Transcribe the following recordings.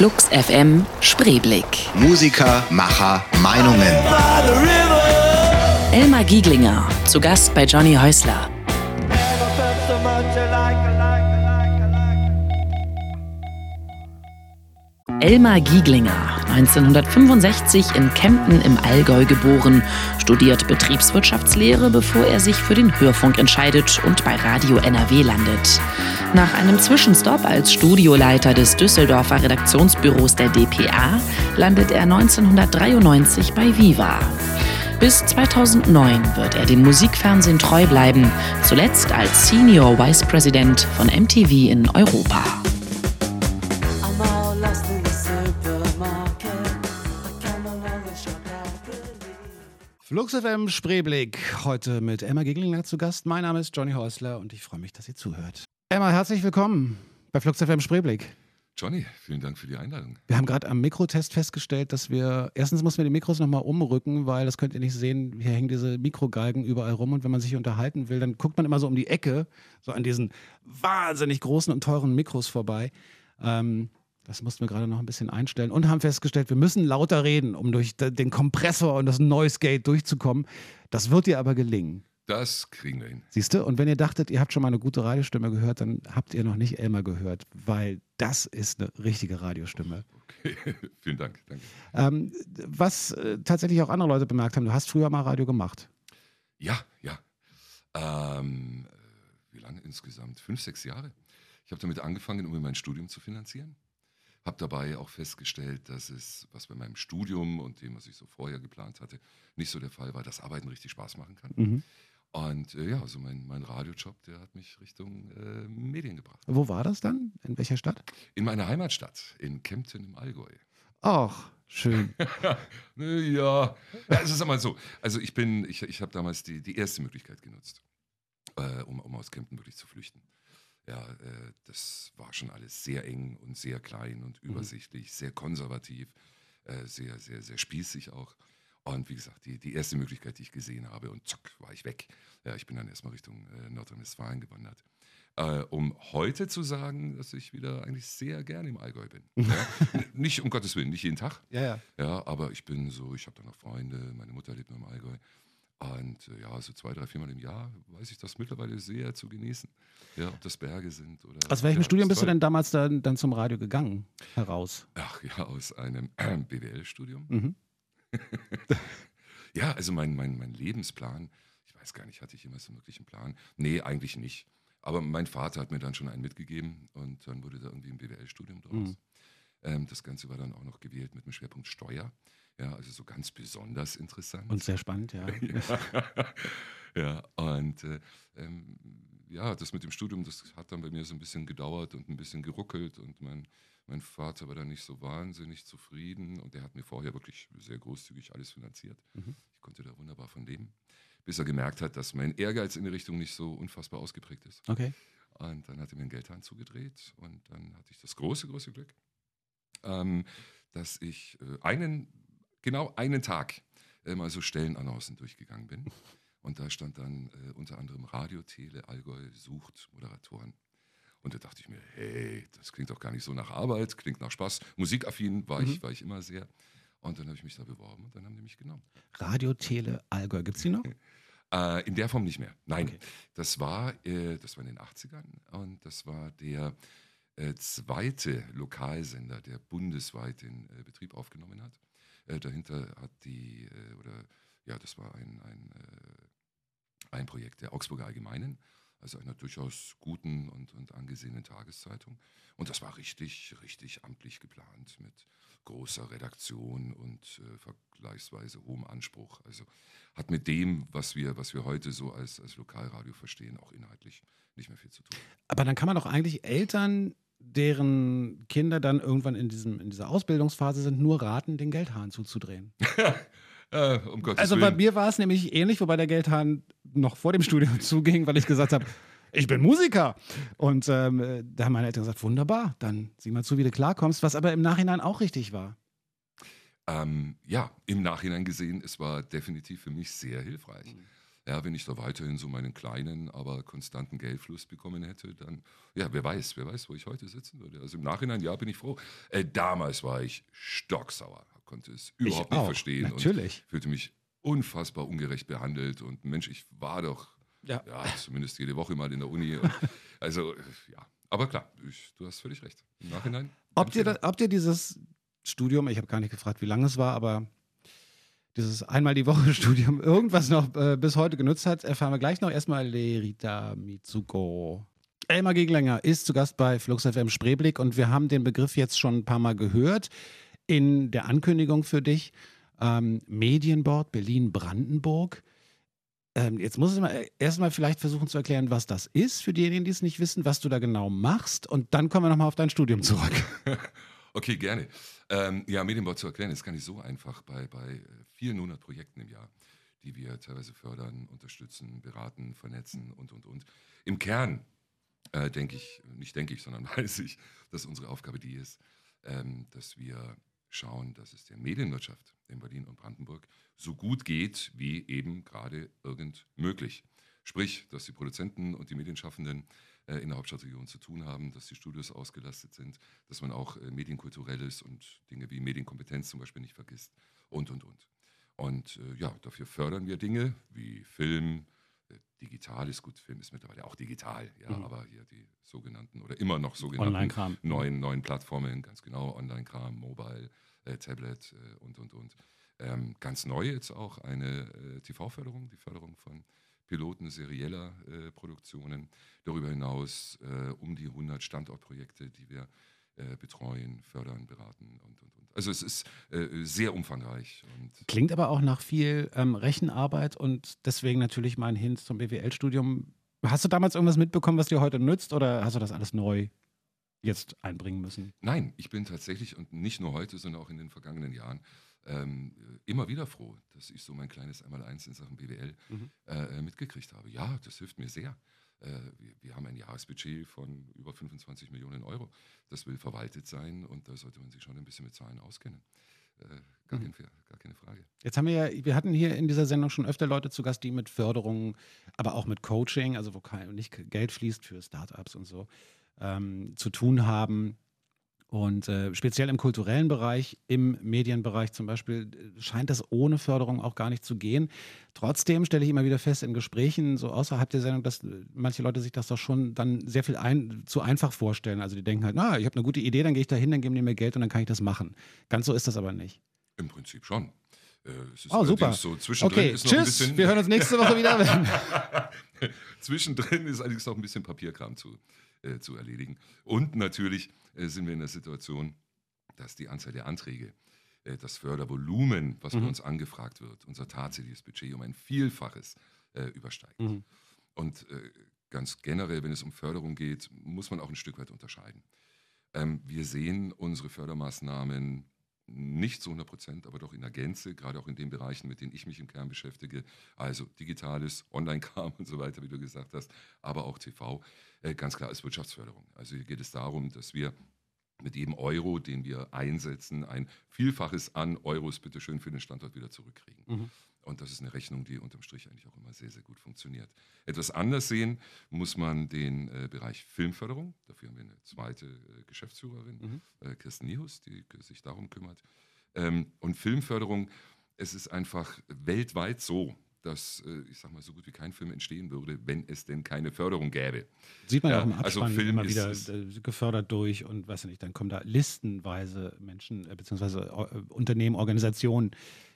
Flux FM Spreeblick. Musiker, Macher, Meinungen. Elmar Gieglinger, zu Gast bei Johnny Häusler. Elmar Gieglinger, 1965 in Kempten im Allgäu geboren, studiert Betriebswirtschaftslehre, bevor er sich für den Hörfunk entscheidet und bei Radio NRW landet. Nach einem Zwischenstopp als Studioleiter des Düsseldorfer Redaktionsbüros der dpa landet er 1993 bei Viva. Bis 2009 wird er dem Musikfernsehen treu bleiben, zuletzt als Senior Vice President von MTV in Europa. Flux FM Spreeblick. Heute mit Emma Geglinger zu Gast. Mein Name ist Johnny Häusler und ich freue mich, dass ihr zuhört. Emma, herzlich willkommen bei Flux FM Spreeblick. Johnny, vielen Dank für die Einladung. Wir haben gerade am Mikrotest festgestellt, dass wir, erstens müssen wir die Mikros nochmal umrücken, weil das könnt ihr nicht sehen, hier hängen diese Mikrogalgen überall rum und wenn man sich unterhalten will, dann guckt man immer so um die Ecke, so an diesen wahnsinnig großen und teuren Mikros vorbei. Ähm, das mussten wir gerade noch ein bisschen einstellen und haben festgestellt, wir müssen lauter reden, um durch den Kompressor und das Noise Gate durchzukommen. Das wird dir aber gelingen. Das kriegen wir hin. Siehst du? Und wenn ihr dachtet, ihr habt schon mal eine gute Radiostimme gehört, dann habt ihr noch nicht Elmar gehört, weil das ist eine richtige Radiostimme. Okay, vielen Dank. Danke. Ähm, was äh, tatsächlich auch andere Leute bemerkt haben, du hast früher mal Radio gemacht. Ja, ja. Ähm, äh, wie lange insgesamt? Fünf, sechs Jahre. Ich habe damit angefangen, um mein Studium zu finanzieren. Habe dabei auch festgestellt, dass es, was bei meinem Studium und dem, was ich so vorher geplant hatte, nicht so der Fall war, dass Arbeiten richtig Spaß machen kann. Mhm. Und äh, ja, also mein, mein Radiojob, der hat mich Richtung äh, Medien gebracht. Wo war das dann? In welcher Stadt? In meiner Heimatstadt, in Kempten im Allgäu. Ach, schön. ja, also sag mal so. Also ich bin, ich, ich habe damals die, die erste Möglichkeit genutzt, äh, um, um aus Kempten wirklich zu flüchten ja, äh, das war schon alles sehr eng und sehr klein und mhm. übersichtlich, mhm. sehr konservativ, äh, sehr, sehr, sehr spießig auch. Und wie gesagt, die, die erste Möglichkeit, die ich gesehen habe, und zack, war ich weg. Ja, ich bin dann erstmal Richtung äh, Nordrhein-Westfalen gewandert. Äh, um heute zu sagen, dass ich wieder eigentlich sehr gerne im Allgäu bin. ja? Nicht um Gottes Willen, nicht jeden Tag. Ja, ja. ja aber ich bin so, ich habe da noch Freunde, meine Mutter lebt noch im Allgäu. Und äh, ja, so zwei, drei, viermal im Jahr weiß ich das mittlerweile sehr zu genießen. Ja, ob das Berge sind oder. Aus welchem ja, Studium bist du denn damals dann, dann zum Radio gegangen heraus? Ach ja, aus einem BWL-Studium. Mhm. ja, also mein, mein, mein Lebensplan, ich weiß gar nicht, hatte ich immer so wirklich einen Plan? Nee, eigentlich nicht. Aber mein Vater hat mir dann schon einen mitgegeben und dann wurde da irgendwie ein BWL-Studium draus. Mhm. Ähm, das Ganze war dann auch noch gewählt mit dem Schwerpunkt Steuer. Ja, also so ganz besonders interessant. Und sehr spannend, ja. ja, und äh, ähm, ja, das mit dem Studium, das hat dann bei mir so ein bisschen gedauert und ein bisschen geruckelt und mein, mein Vater war dann nicht so wahnsinnig zufrieden und der hat mir vorher wirklich sehr großzügig alles finanziert. Mhm. Ich konnte da wunderbar von leben, bis er gemerkt hat, dass mein Ehrgeiz in die Richtung nicht so unfassbar ausgeprägt ist. Okay. Und dann hat er mir einen Geldhahn zugedreht und dann hatte ich das große, große Glück, ähm, dass ich äh, einen genau einen Tag äh, mal so Stellenannoncen durchgegangen bin. Und da stand dann äh, unter anderem Radio Tele Allgäu sucht Moderatoren. Und da dachte ich mir, hey, das klingt doch gar nicht so nach Arbeit, klingt nach Spaß. Musikaffin war, mhm. ich, war ich immer sehr. Und dann habe ich mich da beworben und dann haben die mich genommen. Radio Tele Allgäu, gibt es die noch? äh, in der Form nicht mehr. Nein, okay. das, war, äh, das war in den 80ern und das war der äh, zweite Lokalsender, der bundesweit den äh, Betrieb aufgenommen hat. Äh, dahinter hat die, oder ja, das war ein, ein, ein Projekt der Augsburger Allgemeinen, also einer durchaus guten und, und angesehenen Tageszeitung. Und das war richtig, richtig amtlich geplant mit großer Redaktion und äh, vergleichsweise hohem Anspruch. Also hat mit dem, was wir, was wir heute so als, als Lokalradio verstehen, auch inhaltlich nicht mehr viel zu tun. Aber dann kann man doch eigentlich Eltern deren Kinder dann irgendwann in, diesem, in dieser Ausbildungsphase sind, nur raten, den Geldhahn zuzudrehen. äh, um also bei mir war es nämlich ähnlich, wobei der Geldhahn noch vor dem Studium zuging, weil ich gesagt habe, ich bin Musiker. Und ähm, da haben meine Eltern gesagt, wunderbar, dann sieh mal zu, wie du klarkommst, was aber im Nachhinein auch richtig war. Ähm, ja, im Nachhinein gesehen, es war definitiv für mich sehr hilfreich. Mhm. Ja, wenn ich da weiterhin so meinen kleinen, aber konstanten Geldfluss bekommen hätte, dann, ja, wer weiß, wer weiß, wo ich heute sitzen würde. Also im Nachhinein, ja, bin ich froh. Äh, damals war ich stocksauer, konnte es überhaupt ich nicht auch, verstehen Natürlich. und fühlte mich unfassbar ungerecht behandelt. Und Mensch, ich war doch, Ja. ja, zumindest jede Woche mal in der Uni. Also, ja. Aber klar, ich, du hast völlig recht. Im Nachhinein. Ob dir, ob dir dieses Studium, ich habe gar nicht gefragt, wie lange es war, aber dieses einmal die Woche Studium irgendwas noch äh, bis heute genutzt hat, erfahren wir gleich noch. Erstmal Lerita Mitsuko. Elmar Geglänger ist zu Gast bei Flux FM Spreeblick und wir haben den Begriff jetzt schon ein paar Mal gehört in der Ankündigung für dich. Ähm, Medienboard Berlin-Brandenburg. Ähm, jetzt muss ich mal erstmal vielleicht versuchen zu erklären, was das ist, für diejenigen, die es nicht wissen, was du da genau machst. Und dann kommen wir nochmal auf dein Studium zurück. Okay, gerne. Ähm, ja, Medienbau zu erklären ist gar nicht so einfach bei, bei äh, vielen hundert Projekten im Jahr, die wir teilweise fördern, unterstützen, beraten, vernetzen und, und, und. Im Kern äh, denke ich, nicht denke ich, sondern weiß ich, dass unsere Aufgabe die ist, ähm, dass wir schauen, dass es der Medienwirtschaft in Berlin und Brandenburg so gut geht, wie eben gerade irgend möglich. Sprich, dass die Produzenten und die Medienschaffenden äh, in der Hauptstadtregion zu tun haben, dass die Studios ausgelastet sind, dass man auch äh, Medienkulturelles und Dinge wie Medienkompetenz zum Beispiel nicht vergisst und, und, und. Und äh, ja, dafür fördern wir Dinge wie Film, äh, digital ist gut, Film ist mittlerweile auch digital, ja, Mhm. aber hier die sogenannten oder immer noch sogenannten Online-Kram. neuen, neuen Plattformen, ganz genau, Online-Kram, Mobile, äh, Tablet äh, und, und, und. Ähm, ganz neu jetzt auch eine äh, TV-Förderung, die Förderung von Piloten serieller äh, Produktionen. Darüber hinaus äh, um die 100 Standortprojekte, die wir äh, betreuen, fördern, beraten und, und, und. Also es ist äh, sehr umfangreich. Und Klingt aber auch nach viel ähm, Rechenarbeit und deswegen natürlich mein Hint zum BWL-Studium. Hast du damals irgendwas mitbekommen, was dir heute nützt oder hast du das alles neu jetzt einbringen müssen? Nein, ich bin tatsächlich und nicht nur heute, sondern auch in den vergangenen Jahren ähm, immer wieder froh, dass ich so mein kleines Einmaleins in Sachen BWL Mhm. äh, mitgekriegt habe. Ja, das hilft mir sehr. Äh, wir, haben ein Jahresbudget von über 25 Millionen Euro. Das will verwaltet sein und da sollte man sich schon ein bisschen mit Zahlen auskennen. Äh, gar, Mhm. kein, gar keine Frage. Jetzt haben wir ja, wir hatten hier in dieser Sendung schon öfter Leute zu Gast, die mit Förderung, aber auch mit Coaching, also wo kein, nicht Geld fließt für Startups und so, ähm, zu tun haben. Und äh, speziell im kulturellen Bereich, im Medienbereich zum Beispiel, äh, scheint das ohne Förderung auch gar nicht zu gehen. Trotzdem stelle ich immer wieder fest in Gesprächen, so außerhalb der Sendung, dass äh, manche Leute sich das doch schon dann sehr viel ein, zu einfach vorstellen. Also die denken halt, na, ich habe eine gute Idee, dann gehe ich da hin, dann geben die mir Geld und dann kann ich das machen. Ganz so ist das aber nicht. Im Prinzip schon. Äh, es ist Oh, super. So zwischendrin Okay, ist noch ein tschüss. bisschen, Wir hören uns nächste Woche wieder. Zwischendrin ist allerdings noch ein bisschen Papierkram zu, äh, zu erledigen. Und natürlich äh, sind wir in der Situation, dass die Anzahl der Anträge, äh, das Fördervolumen, was Mhm. bei uns angefragt wird, unser tatsächliches Budget um ein Vielfaches äh, übersteigt. Mhm. Und äh, ganz generell, wenn es um Förderung geht, muss man auch ein Stück weit unterscheiden. Ähm, wir sehen unsere Fördermaßnahmen nicht zu 100 Prozent, aber doch in der Gänze, gerade auch in den Bereichen, mit denen ich mich im Kern beschäftige, also digitales, Online-Kram und so weiter, wie du gesagt hast, aber auch TV, äh, ganz klar als Wirtschaftsförderung. Also hier geht es darum, dass wir mit jedem Euro, den wir einsetzen, ein Vielfaches an Euros bitteschön für den Standort wieder zurückkriegen. Mhm. Und das ist eine Rechnung, die unterm Strich eigentlich auch immer sehr, sehr gut funktioniert. Etwas anders sehen muss man den äh, Bereich Filmförderung. Dafür haben wir eine zweite äh, Geschäftsführerin, Mhm. äh, Kirsten Niehus, die sich darum kümmert. Ähm, und Filmförderung, es ist einfach weltweit so, dass, äh, ich sag mal, so gut wie kein Film entstehen würde, wenn es denn keine Förderung gäbe. Sieht man ja, auch im also Abspann Film immer wieder ist- äh, gefördert durch und weiß ich nicht, dann kommen da listenweise Menschen äh, beziehungsweise äh, Unternehmen, Organisationen,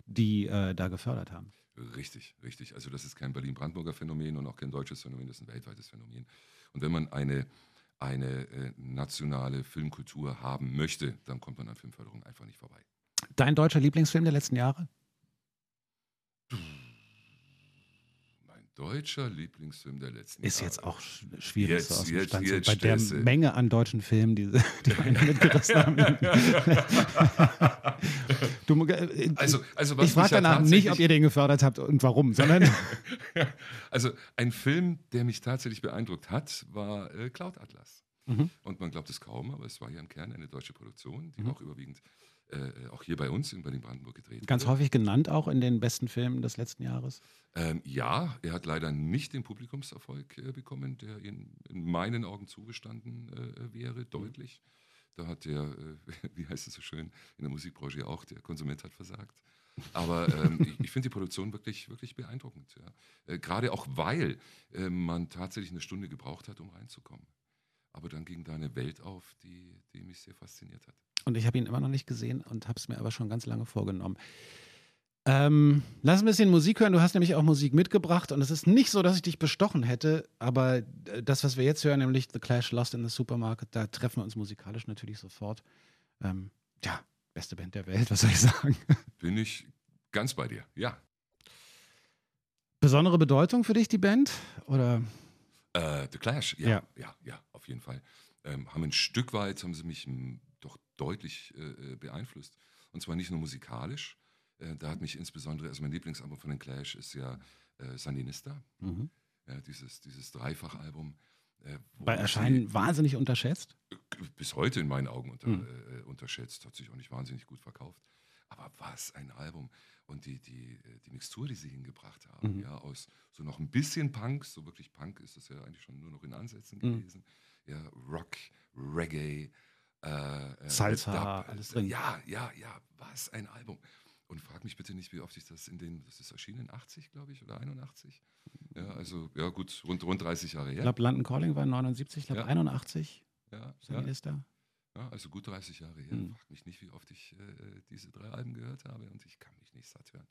die äh, da gefördert haben. Richtig, richtig. Also das ist kein Berlin-Brandenburger Phänomen und auch kein deutsches Phänomen, das ist ein weltweites Phänomen. Und wenn man eine, eine äh, nationale Filmkultur haben möchte, dann kommt man an Filmförderung einfach nicht vorbei. Dein deutscher Lieblingsfilm der letzten Jahre? Deutscher Lieblingsfilm der letzten Ist Jahre. jetzt auch sch- schwierig Jetzt- so aus dem jetzt- Stand. jetzt bei der du- Menge an deutschen Filmen, die, die wir mitgerissen haben. du, äh, Also, also was ich frage danach nicht, ob ihr den gefördert habt und warum, sondern Also ein Film, der mich tatsächlich beeindruckt hat, war äh, Cloud Atlas. Mhm. Und man glaubt es kaum, aber es war ja im Kern eine deutsche Produktion, die Mhm. auch überwiegend äh, auch hier bei uns in Berlin-Brandenburg gedreht Ganz wurde. häufig genannt auch in den besten Filmen des letzten Jahres. Ähm, ja, er hat leider nicht den Publikumserfolg äh, bekommen, der in, in meinen Augen zugestanden äh, wäre, deutlich. Da hat der, äh, wie heißt es so schön, in der Musikbranche auch, der Konsument hat versagt. Aber ähm, ich, ich finde die Produktion wirklich, wirklich beeindruckend. Ja. Äh, Gerade auch, weil äh, man tatsächlich eine Stunde gebraucht hat, um reinzukommen. Aber dann ging da eine Welt auf, die, die mich sehr fasziniert hat. Und ich habe ihn immer noch nicht gesehen und habe es mir aber schon ganz lange vorgenommen. Ähm, lass ein bisschen Musik hören. Du hast nämlich auch Musik mitgebracht und es ist nicht so, dass ich dich bestochen hätte, aber äh, das, was wir jetzt hören, nämlich The Clash Lost in the Supermarket, da treffen wir uns musikalisch natürlich sofort. Ähm, ja, beste Band der Welt, was soll ich sagen? Bin ich ganz bei dir, ja. Besondere Bedeutung für dich, die Band? Oder? Äh, The Clash, ja, Ja. ja, ja, auf jeden Fall. Ähm, haben ein Stück weit, haben sie mich deutlich äh, äh, beeinflusst. Und zwar nicht nur musikalisch. Äh, da hat mich insbesondere, also mein Lieblingsalbum von den Clash ist ja äh, Sandinista, Mhm. ja, dieses, dieses Dreifachalbum. Äh, Bei Erscheinen wahnsinnig unterschätzt. bis heute in meinen Augen unter, Mhm. äh, unterschätzt, hat sich auch nicht wahnsinnig gut verkauft. Aber was ein Album. Und die, die, äh, die Mixtur, die sie hingebracht haben, Mhm. ja, aus so noch ein bisschen Punk, so wirklich Punk ist das ja eigentlich schon nur noch in Ansätzen Mhm. gewesen. Ja, Rock, Reggae, äh, äh, Salsa, Dub, alles äh, drin. Ja, ja, ja, was ein Album. Und frag mich bitte nicht, wie oft ich das in den, das ist erschienen, 80, glaube ich, oder 81? Ja, also, ja gut, rund, rund 30 Jahre her. Ich glaube, London Calling war 79, ich glaube Ja. 81. ja, ja. Sandinista. Ja, also gut 30 Jahre her. Mhm. Frag mich nicht, wie oft ich äh, diese drei Alben gehört habe und ich kann mich nicht satt hören.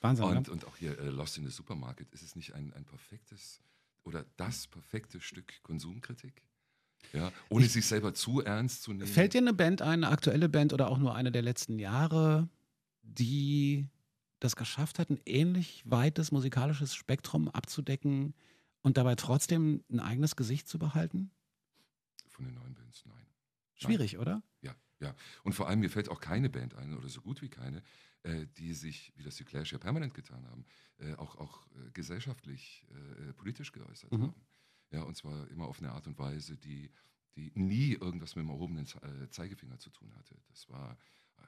Wahnsinn. Und, ne? und auch hier äh, Lost in the Supermarket, ist es nicht ein, ein perfektes oder das perfekte Stück Konsumkritik? Ja, ohne sich selber zu ernst zu nehmen. Fällt dir eine Band ein, eine aktuelle Band oder auch nur eine der letzten Jahre, die das geschafft hat, ein ähnlich weites musikalisches Spektrum abzudecken und dabei trotzdem ein eigenes Gesicht zu behalten? Von den neuen Bands, nein. Schwierig, oder? Ja, ja. Und vor allem, mir fällt auch keine Band ein, oder so gut wie keine, äh, die sich, wie das die Clash ja permanent getan haben, äh, auch, auch äh, gesellschaftlich, äh, politisch geäußert Mhm. haben. Ja, und zwar immer auf eine Art und Weise, die, die nie irgendwas mit dem erhobenen äh, Zeigefinger zu tun hatte. Das war, äh,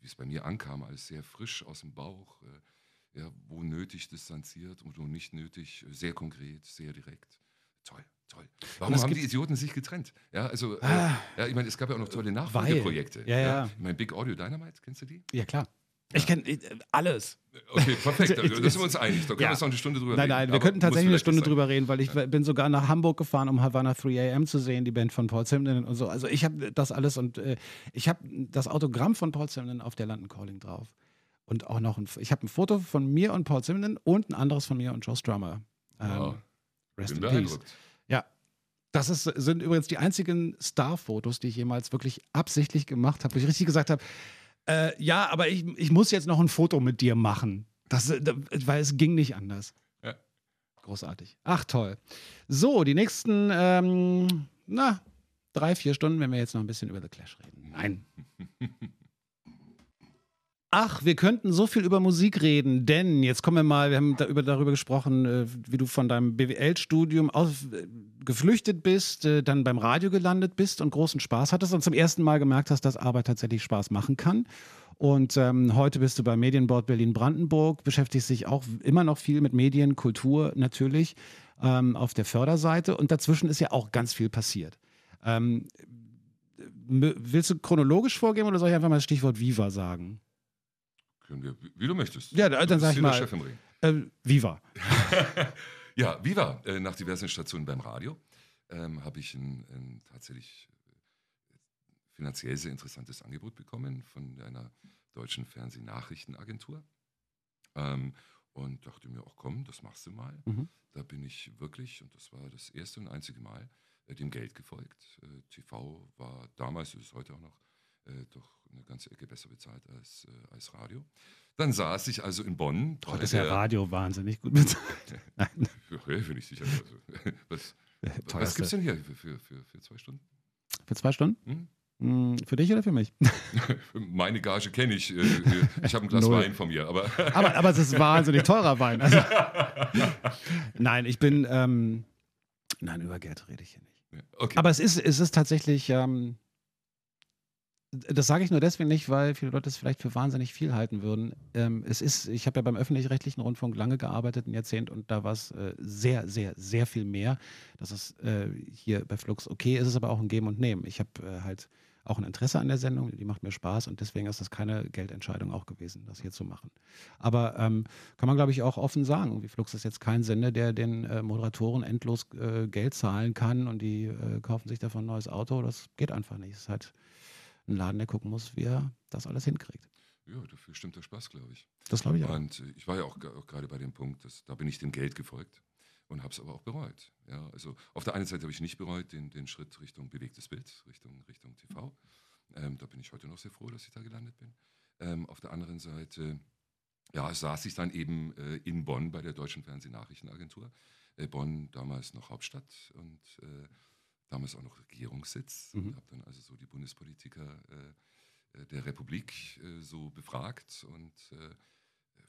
wie es bei mir ankam, alles sehr frisch aus dem Bauch, äh, ja, wo nötig distanziert und wo nicht nötig, äh, sehr konkret, sehr direkt. Toll, toll. Warum haben die Idioten sich getrennt? Ja, also, äh, Ah. ja, ich meine, es gab ja auch noch tolle. Nachfolgeprojekte. Ja, ja. Ich meine, Big Audio Dynamite, kennst du die? Ja, klar. Ich kenne alles. Okay, perfekt. Da Ich- da sind wir uns einig. Da können Ja. wir jetzt noch eine Stunde drüber Nein, reden. nein, wir Aber könnten tatsächlich eine Stunde sein. drüber reden, weil ich bin sogar nach Hamburg gefahren, um Havana 3 AM zu sehen, die Band von Paul Simon und so. Also ich habe das alles und äh, ich habe das Autogramm von Paul Simon auf der London Calling drauf. Und auch noch ein, ich habe ein Foto von mir und Paul Simon und ein anderes von mir und Joe Strummer. Ähm, Ja, rest bin in peace. beeindruckt. Ja. Das ist, sind übrigens die einzigen Star-Fotos, die ich jemals wirklich absichtlich gemacht habe, wo ich richtig gesagt habe, äh, ja, aber ich, ich muss jetzt noch ein Foto mit dir machen. Das, äh, da- weil es ging nicht anders. Ja. Großartig. Ach, toll. So, die nächsten, ähm, na, drei, vier Stunden, wenn wir jetzt noch ein bisschen über The Clash reden. Nein. Ach, wir könnten so viel über Musik reden, denn jetzt kommen wir mal, wir haben da über, darüber gesprochen, äh, wie du von deinem BWL-Studium äh, geflüchtet bist, äh, dann beim Radio gelandet bist und großen Spaß hattest und zum ersten Mal gemerkt hast, dass Arbeit tatsächlich Spaß machen kann. Und ähm, heute bist du beim Medienboard Berlin-Brandenburg, beschäftigst dich auch immer noch viel mit Medien, Kultur natürlich ähm, auf der Förderseite und dazwischen ist ja auch ganz viel passiert. Ähm, willst du chronologisch vorgehen oder soll ich einfach mal das Stichwort Viva sagen? Können wir, wie- du möchtest. Ja, dann sag ich mal- Chef im Ring. Äh, Viva. Ja, Viva, äh, nach diversen Stationen beim Radio ähm, habe ich ein, ein tatsächlich äh, finanziell sehr interessantes Angebot bekommen von einer deutschen Fernsehnachrichtenagentur. Ähm, und dachte mir auch, komm, das machst du mal. Mhm. Da bin ich wirklich, und das war das erste und einzige Mal, äh, dem Geld gefolgt. Äh, TV war damals, ist es heute auch noch, äh, doch eine ganze Ecke besser bezahlt als, äh, als Radio. Dann saß ich also in Bonn. Heute ist ja Radio wahnsinnig gut bezahlt. Nein. ja, bin ich sicher. Also, was was Teuerste. gibt es denn hier für, für, für, für zwei Stunden? Für zwei Stunden? Hm? Hm, Für dich oder für mich? Meine Gage kenne ich. äh, äh, Ich habe ein Glas. Wein von mir, aber Aber, aber es ist wahnsinnig teurer Wein. Also, nein, ich bin. Ähm, nein, über Geld rede ich hier nicht. Okay. Aber es ist, es ist tatsächlich, ähm, das sage ich nur deswegen nicht, weil viele Leute es vielleicht für wahnsinnig viel halten würden. Ähm, es ist, ich habe ja beim öffentlich-rechtlichen Rundfunk lange gearbeitet, ein Jahrzehnt, und da war es äh, sehr, sehr, sehr viel mehr. Das ist äh, hier bei Flux okay, ist es aber auch ein Geben und Nehmen. Ich habe äh, halt auch ein Interesse an der Sendung, die macht mir Spaß und deswegen ist das keine Geldentscheidung auch gewesen, das hier zu machen. Aber ähm, kann man, glaube ich, auch offen sagen. Irgendwie Flux ist jetzt kein Sender, der den äh, Moderatoren endlos äh, Geld zahlen kann und die äh, kaufen sich davon ein neues Auto. Das geht einfach nicht. Es ist halt ein Laden, der gucken muss, wie er das alles hinkriegt. Ja, dafür stimmt der Spaß, glaube ich. Das glaube ich auch. Und äh, ich war ja auch, auch gerade bei dem Punkt, dass, da bin ich dem Geld gefolgt und habe es aber auch bereut. Ja, also auf der einen Seite habe ich nicht bereut, den, den Schritt Richtung bewegtes Bild, Richtung, Richtung TV. Ähm, da bin ich heute noch sehr froh, dass ich da gelandet bin. Ähm, auf der anderen Seite, ja, saß ich dann eben äh, in Bonn bei der Deutschen Fernsehnachrichtenagentur. Äh, Bonn damals noch Hauptstadt und äh, damals auch noch Regierungssitz. Mhm. Und habe dann also so die Bundespolitiker äh, äh, der Republik äh, so befragt und äh,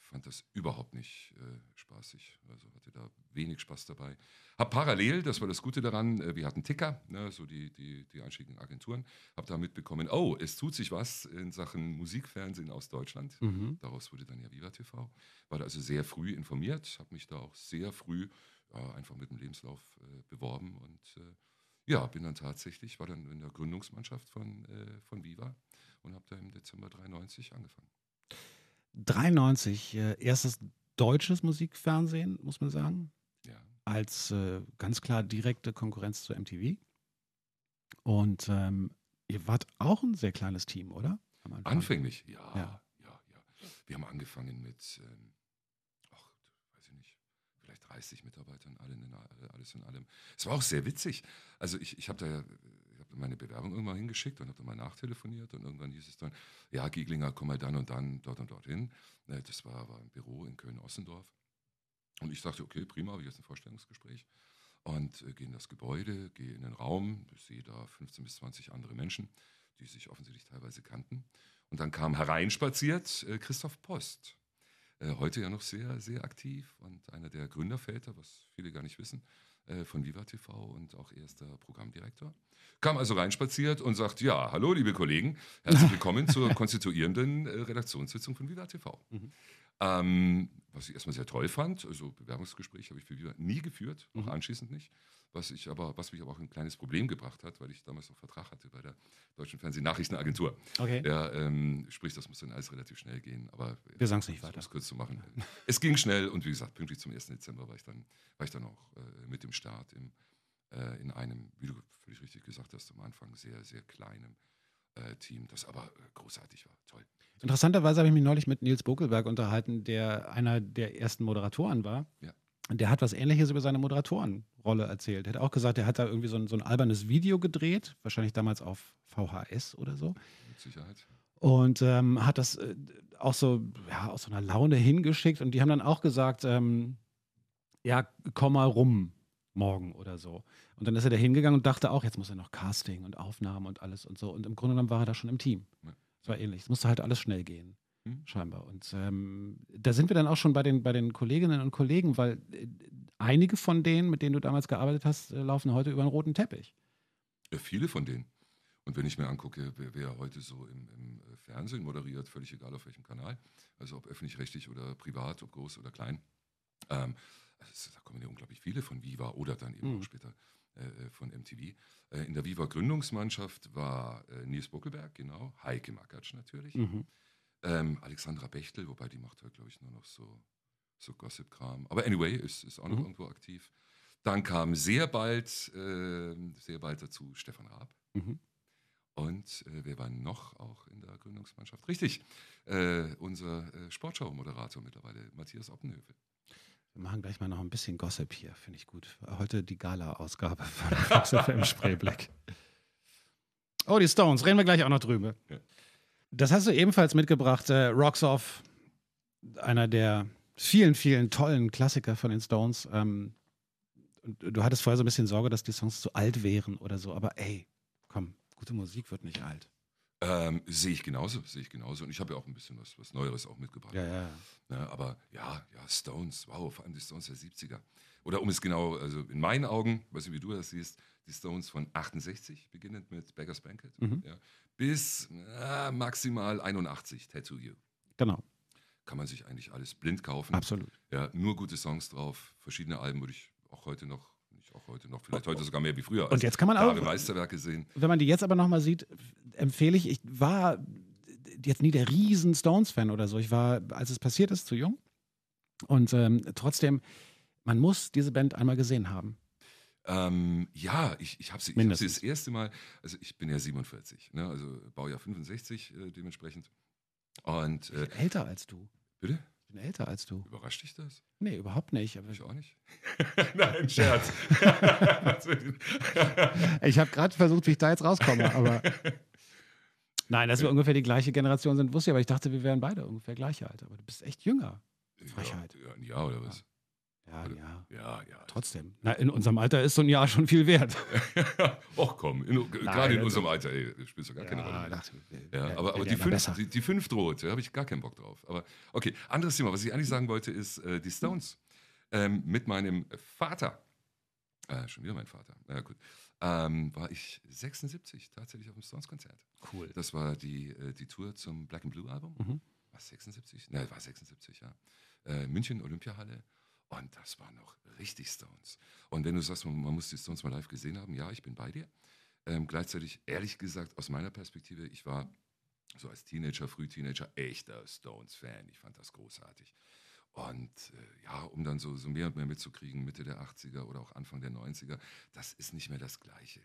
fand das überhaupt nicht äh, spaßig. Also hatte da wenig Spaß dabei. Hab parallel, das war das Gute daran, äh, wir hatten Ticker, ne, so die, die, die einschlägigen Agenturen, habe da mitbekommen, oh, es tut sich was in Sachen Musikfernsehen aus Deutschland. Mhm. Daraus wurde dann ja Viva TV. War da also sehr früh informiert, habe mich da auch sehr früh einfach mit dem Lebenslauf beworben und ja, bin dann tatsächlich, war dann in der Gründungsmannschaft von, äh, von Viva und habe da im Dezember 93 angefangen. 93, äh, erstes deutsches Musikfernsehen, muss man sagen, Ja. als äh, ganz klar direkte Konkurrenz zu MTV. Und ähm, ihr wart auch ein sehr kleines Team, oder? Anfänglich, ja, Ja. ja, ja, Wir haben angefangen mit, ähm, ach, weiß ich nicht, vielleicht 30 Mitarbeitern, alle in, all- alles in allem. Es war auch sehr witzig. Also ich, ich habe da ich hab meine Bewerbung irgendwann hingeschickt und habe dann mal nachtelefoniert und irgendwann hieß es dann, ja, Gieglinger, komm mal dann und dann dort und dorthin. Äh, Das war, war ein Büro in Köln-Ossendorf. Und ich dachte, okay, prima, habe ich jetzt ein Vorstellungsgespräch. Und äh, gehe in das Gebäude, gehe in den Raum, sehe da 15 bis 20 andere Menschen, die sich offensichtlich teilweise kannten. Und dann kam hereinspaziert äh, Christoph Post. Äh, heute ja noch sehr, sehr aktiv und einer der Gründerväter, was viele gar nicht wissen, äh, von Viva TV und auch erster Programmdirektor. Kam also reinspaziert und sagt: Ja, hallo, liebe Kollegen, herzlich willkommen zur konstituierenden äh, Redaktionssitzung von Viva TV. Mhm. Ähm, was ich erstmal sehr toll fand, also Bewerbungsgespräch habe ich für Viva nie geführt, auch Mhm. anschließend nicht. Was, ich aber, was mich aber auch ein kleines Problem gebracht hat, weil ich damals noch Vertrag hatte bei der Deutschen Fernsehnachrichtenagentur. Okay. Ja, ähm, sprich, das muss dann alles relativ schnell gehen. Aber Wir sagen es nicht um weiter. es kurz zu machen. es ging schnell und wie gesagt, pünktlich zum 1. Dezember war ich dann, war ich dann auch äh, mit dem Start im, äh, in einem, wie du völlig richtig gesagt hast, am Anfang sehr, sehr kleinem äh, Team, das aber äh, großartig war. Toll. Interessanterweise habe ich mich neulich mit Nils Bokelberg unterhalten, der einer der ersten Moderatoren war. Ja. Und Der hat was Ähnliches über seine Moderatorenrolle erzählt. Er hat auch gesagt, er hat da irgendwie so ein, so ein albernes Video gedreht, wahrscheinlich damals auf VHS oder so. Mit Sicherheit. Und ähm, hat das äh, auch so ja, aus so einer Laune hingeschickt. Und die haben dann auch gesagt, ähm, ja, komm mal rum morgen oder so. Und dann ist er da hingegangen und dachte auch, jetzt muss er noch Casting und Aufnahmen und alles und so. Und im Grunde genommen war er da schon im Team. Ja. Es war ähnlich. Es musste halt alles schnell gehen, Hm? scheinbar. Und ähm, da sind wir dann auch schon bei den, bei den Kolleginnen und Kollegen, weil äh, einige von denen, mit denen du damals gearbeitet hast, äh, laufen heute über einen roten Teppich. Ja, viele von denen. Und wenn ich mir angucke, wer, wer heute so im, im äh, Fernsehen moderiert, völlig egal auf welchem Kanal, also ob öffentlich-rechtlich oder privat, ob groß oder klein, ähm, also da kommen ja unglaublich viele von Viva oder dann eben Mhm. auch später äh, von MTV. Äh, in der Viva-Gründungsmannschaft war äh, Nils Buckelberg, genau, Heike Makatsch natürlich, Mhm. ähm, Alexandra Bechtel, wobei die macht halt, glaube ich, nur noch so, so Gossip-Kram. Aber anyway, ist, ist auch noch Mhm. irgendwo aktiv. Dann kam sehr bald, äh, sehr bald dazu Stefan Raab. Mhm. Und äh, wer war noch auch in der Gründungsmannschaft? Richtig, äh, unser äh, Sportschau-Moderator mittlerweile, Matthias Oppenhövel. Wir machen gleich mal noch ein bisschen Gossip hier, finde ich gut. Heute die Gala-Ausgabe von Fox FM Spreeblick. Oh, die Stones, reden wir gleich auch noch drüber. Das hast du ebenfalls mitgebracht, äh, Rocks Off, einer der vielen, vielen tollen Klassiker von den Stones. Ähm, du hattest vorher so ein bisschen Sorge, dass die Songs zu alt wären oder so, aber ey, komm, gute Musik wird nicht alt. Ähm, sehe ich genauso, sehe ich genauso. Und ich habe ja auch ein bisschen was, was Neueres auch mitgebracht. Ja, ja. Ne, aber ja, ja, Stones, wow, vor allem die Stones der 70er. Oder um es genau, also in meinen Augen, weiß nicht, wie du das siehst, die Stones von 68, beginnend mit Beggar's Banquet, Mhm. ja, bis äh, maximal 81, Tattoo You. Genau, Kann man sich eigentlich alles blind kaufen. absolut. Ja, nur gute Songs drauf, verschiedene Alben würde ich auch heute noch, auch heute noch, vielleicht heute sogar mehr wie früher. Und jetzt kann man auch- Meisterwerke sehen. Wenn man die jetzt aber nochmal sieht, empfehle ich, ich war jetzt nie der riesen Stones-Fan oder so. Ich war, als es passiert ist, zu jung. Und ähm, trotzdem, man muss diese Band einmal gesehen haben. Ähm, ja, ich, ich habe sie, ich hab sie das erste Mal, also ich bin ja 47, ne, also Baujahr 65 äh, dementsprechend. Und äh, älter als du. bitte? Bin älter als du. Überrascht dich das? Nee, überhaupt nicht. Aber Ich auch nicht. Nein, Scherz. ich habe gerade versucht, wie ich da jetzt rauskomme, aber. Nein, dass wir ungefähr die gleiche Generation sind, wusste ich, aber ich dachte, wir wären beide ungefähr gleiche Alter. Aber du bist echt jünger. Frechheit. Ja, ja, ein Jahr oder was? Ja, ja. Ja, ja. Trotzdem. Na, in unserem Alter ist so ein Jahr schon viel wert. Och komm, gerade in also- unserem Alter, ey, spielst du gar keine Rolle ich, Ja, wir- aber, aber die, fünf, die, die fünf droht, da habe ich gar keinen Bock drauf. Aber okay, anderes Thema. Was ich eigentlich sagen wollte, ist äh, die Stones. Ähm, mit meinem Vater, äh, schon wieder mein Vater, na ja, gut, ähm, war ich 76 tatsächlich auf dem Stones-Konzert. Cool. Das war die, äh, die Tour zum Black and Blue Album. Mhm. War 76? Nein, war 76, ja. Äh, München, Olympiahalle. Und das war noch richtig Stones. Und wenn du sagst, man, muss die Stones mal live gesehen haben, ja, ich bin bei dir. Ähm, gleichzeitig, ehrlich gesagt, aus meiner Perspektive, ich war so als Teenager, Frühteenager, echter Stones-Fan. Ich fand das großartig. Und äh, ja, um dann so, so mehr und mehr mitzukriegen, Mitte der 80er oder auch Anfang der 90er, das ist nicht mehr das Gleiche.